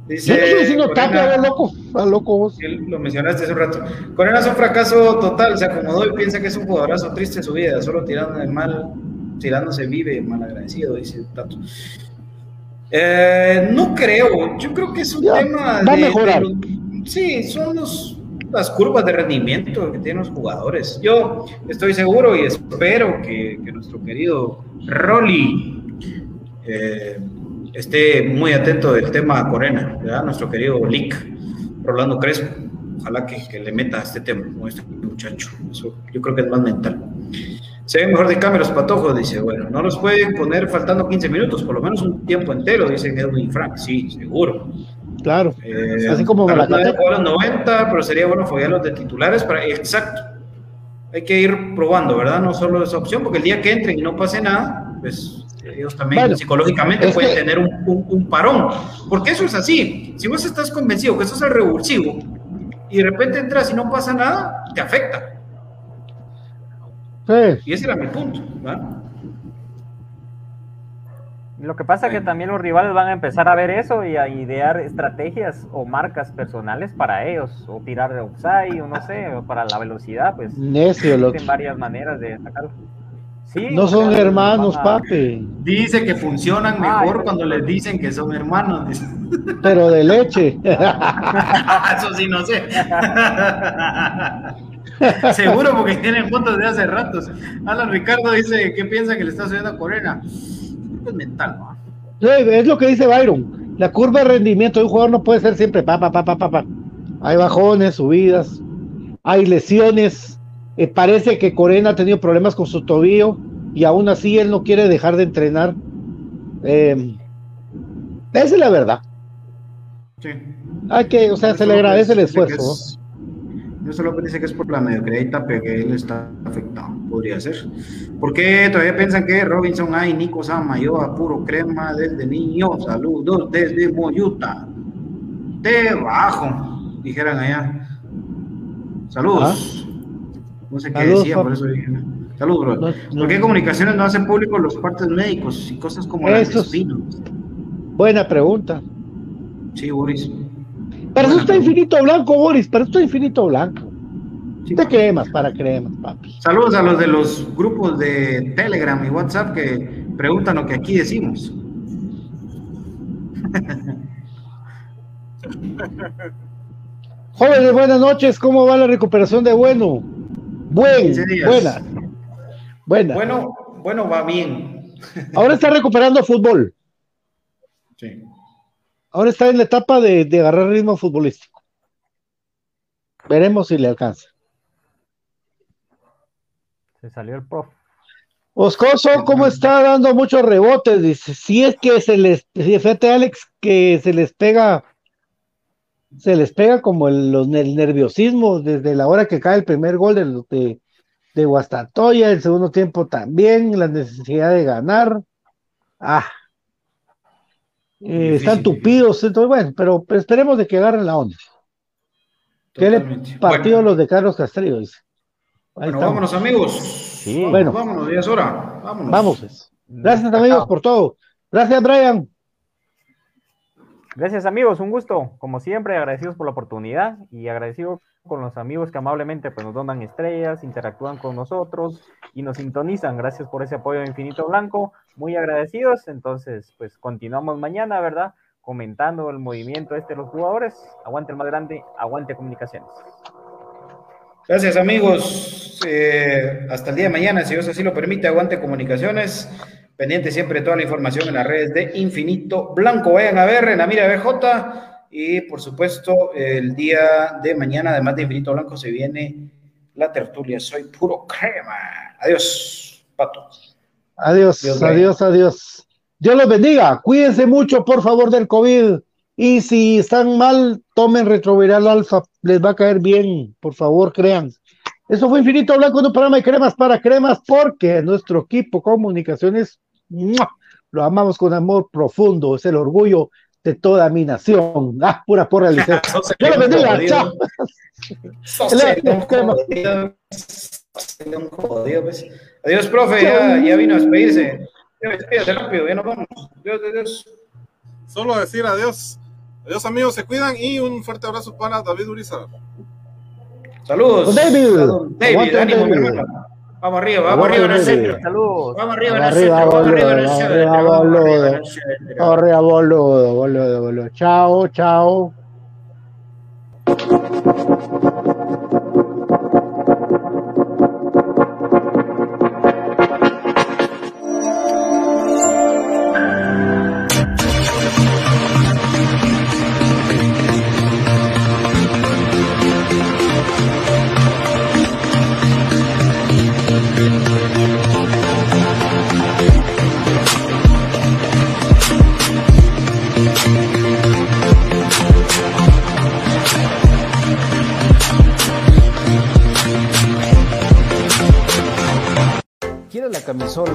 Dice, Yo no estoy diciendo tapia, loco, a loco vos. Lo mencionaste hace un rato. Corena es un fracaso total, se acomodó y piensa que es un jugadorazo triste en su vida, solo tirando el mal, tirándose vive mal agradecido, dice Tato. Eh, no creo, yo creo que es un tema va de, a mejorar. sí, son las curvas de rendimiento que tienen los jugadores. Yo estoy seguro y espero que, que nuestro querido Rolly eh, esté muy atento del tema Corena, ¿verdad? nuestro querido Lick, Rolando Crespo. Ojalá que, que, le meta este tema con este muchacho. Eso yo creo que es más mental. Se ve mejor de cámaras patojos, dice. Bueno, no los pueden poner faltando 15 minutos, por lo menos un tiempo entero, dice Edwin Frank. Sí, seguro. Claro. Eh, Así como para los 90, pero sería bueno follarlos de titulares para. Exacto. Hay que ir probando, ¿verdad? No solo esa opción, porque el día que entren y no pase nada, pues ellos también psicológicamente pueden tener un, un, parón. Porque eso es así. Si vos estás convencido que eso es el revulsivo y de repente entras y no pasa nada, te afecta. Sí. Y ese era mi punto. Lo que pasa es que también los rivales van a empezar a ver eso y a idear estrategias o marcas personales para ellos, o tirar de offside, o no sé, o para la velocidad, pues. Necio, Existen varias maneras de sacarlo no son hermanos, papi. Dice que funcionan mejor cuando les dicen que son hermanos. Pero de leche. Eso sí, no sé. Seguro porque tienen fotos de hace ratos. Alan Ricardo dice que piensa que le está subiendo a Corena. Es mental, ¿no? es lo que dice Byron. La curva de rendimiento de un jugador no puede ser siempre pa, pa, pa, pa, pa. Hay bajones, subidas, hay lesiones eh, parece que Corena ha tenido problemas con su tobillo y aún así él no quiere dejar de entrenar. Eh, esa es la verdad. Sí. Hay que, o sea, se le agradece el esfuerzo. Yo solo dice que es por la mediocridad pero que él está afectado, podría ser. Porque todavía piensan que Robinson hay Nico Samayoa, puro crema desde niño. Saludos desde Moyuta. Debajo, dijeran allá. Saludos. No sé qué decía, por eso dije. Saludos, bro. ¿Por qué comunicaciones no hacen público los partes médicos y cosas como las espinos? Buena pregunta. Sí, Boris. Para eso está infinito blanco, Boris. Para eso está infinito blanco. Sí, te cremas para cremas, papi. Saludos a los de los grupos de Telegram y WhatsApp que preguntan lo que aquí decimos. Jóvenes, buenas noches. ¿Cómo va la recuperación de Bueno? Buen, buena. Buena. Bueno, bueno, va bien. Ahora está recuperando fútbol. Sí. Ahora está en la etapa de, agarrar ritmo futbolístico. Veremos si le alcanza. Se salió el prof. Oscoso, ¿cómo está dando muchos rebotes? Dice, si es que se les, fíjate Alex, que se les pega se les pega como el, los, nerviosismo desde la hora que cae el primer gol de, de, de Guastatoya, el segundo tiempo también, la necesidad de ganar. Ah, eh, están tupidos, entonces bueno, pero, esperemos de que agarren la onda. ¿Qué le partió los de Carlos Castrillo? Dice. bueno, vámonos amigos. Sí. Bueno, vámonos, ya es hora. Vámonos. Vamos. Pues. Gracias amigos por todo. Gracias, Brian. Gracias amigos, un gusto, como siempre, agradecidos por la oportunidad y agradecido con los amigos que amablemente pues, nos donan estrellas, interactúan con nosotros y nos sintonizan. Gracias por ese apoyo de Infinito Blanco, muy agradecidos. Entonces, pues continuamos mañana, ¿verdad? Comentando el movimiento este de los jugadores. Aguante el más grande, aguante comunicaciones. Gracias amigos. Eh, hasta el día de mañana, si Dios así lo permite, aguante comunicaciones. Pendiente siempre toda la información en las redes de Infinito Blanco. Vayan a ver en la mira BJ. Y por supuesto, el día de mañana, además de Infinito Blanco, se viene la tertulia. Soy puro crema. Adiós, Pato. Adiós, adiós, adiós. Dios los bendiga. Cuídense mucho, por favor, del COVID. Y si están mal, tomen retroviral alfa. Les va a caer bien. Por favor, crean. Eso fue Infinito Blanco, un programa de cremas para cremas, porque nuestro equipo comunicaciones lo amamos con amor profundo, es el orgullo de toda mi nación. Ah, pura porra, Liceo. Dios bendiga, chao. Adiós, profe, ya, ya vino a despedirse. Despídase rápido, ya nos vamos. Dios, Dios. Solo decir adiós. Adiós amigos, se cuidan y un fuerte abrazo para David Urizar. Saludos. David. David, Aguante, ánimo, mi David. hermano. Vamos arriba, vamos arriba en el centro. Saludos. Vamos arriba en el Arriba, centro. Vamos arriba en el boludo, centro. arriba, arriba boludo. Corre, boludo, boludo, boludo. Chao, chao.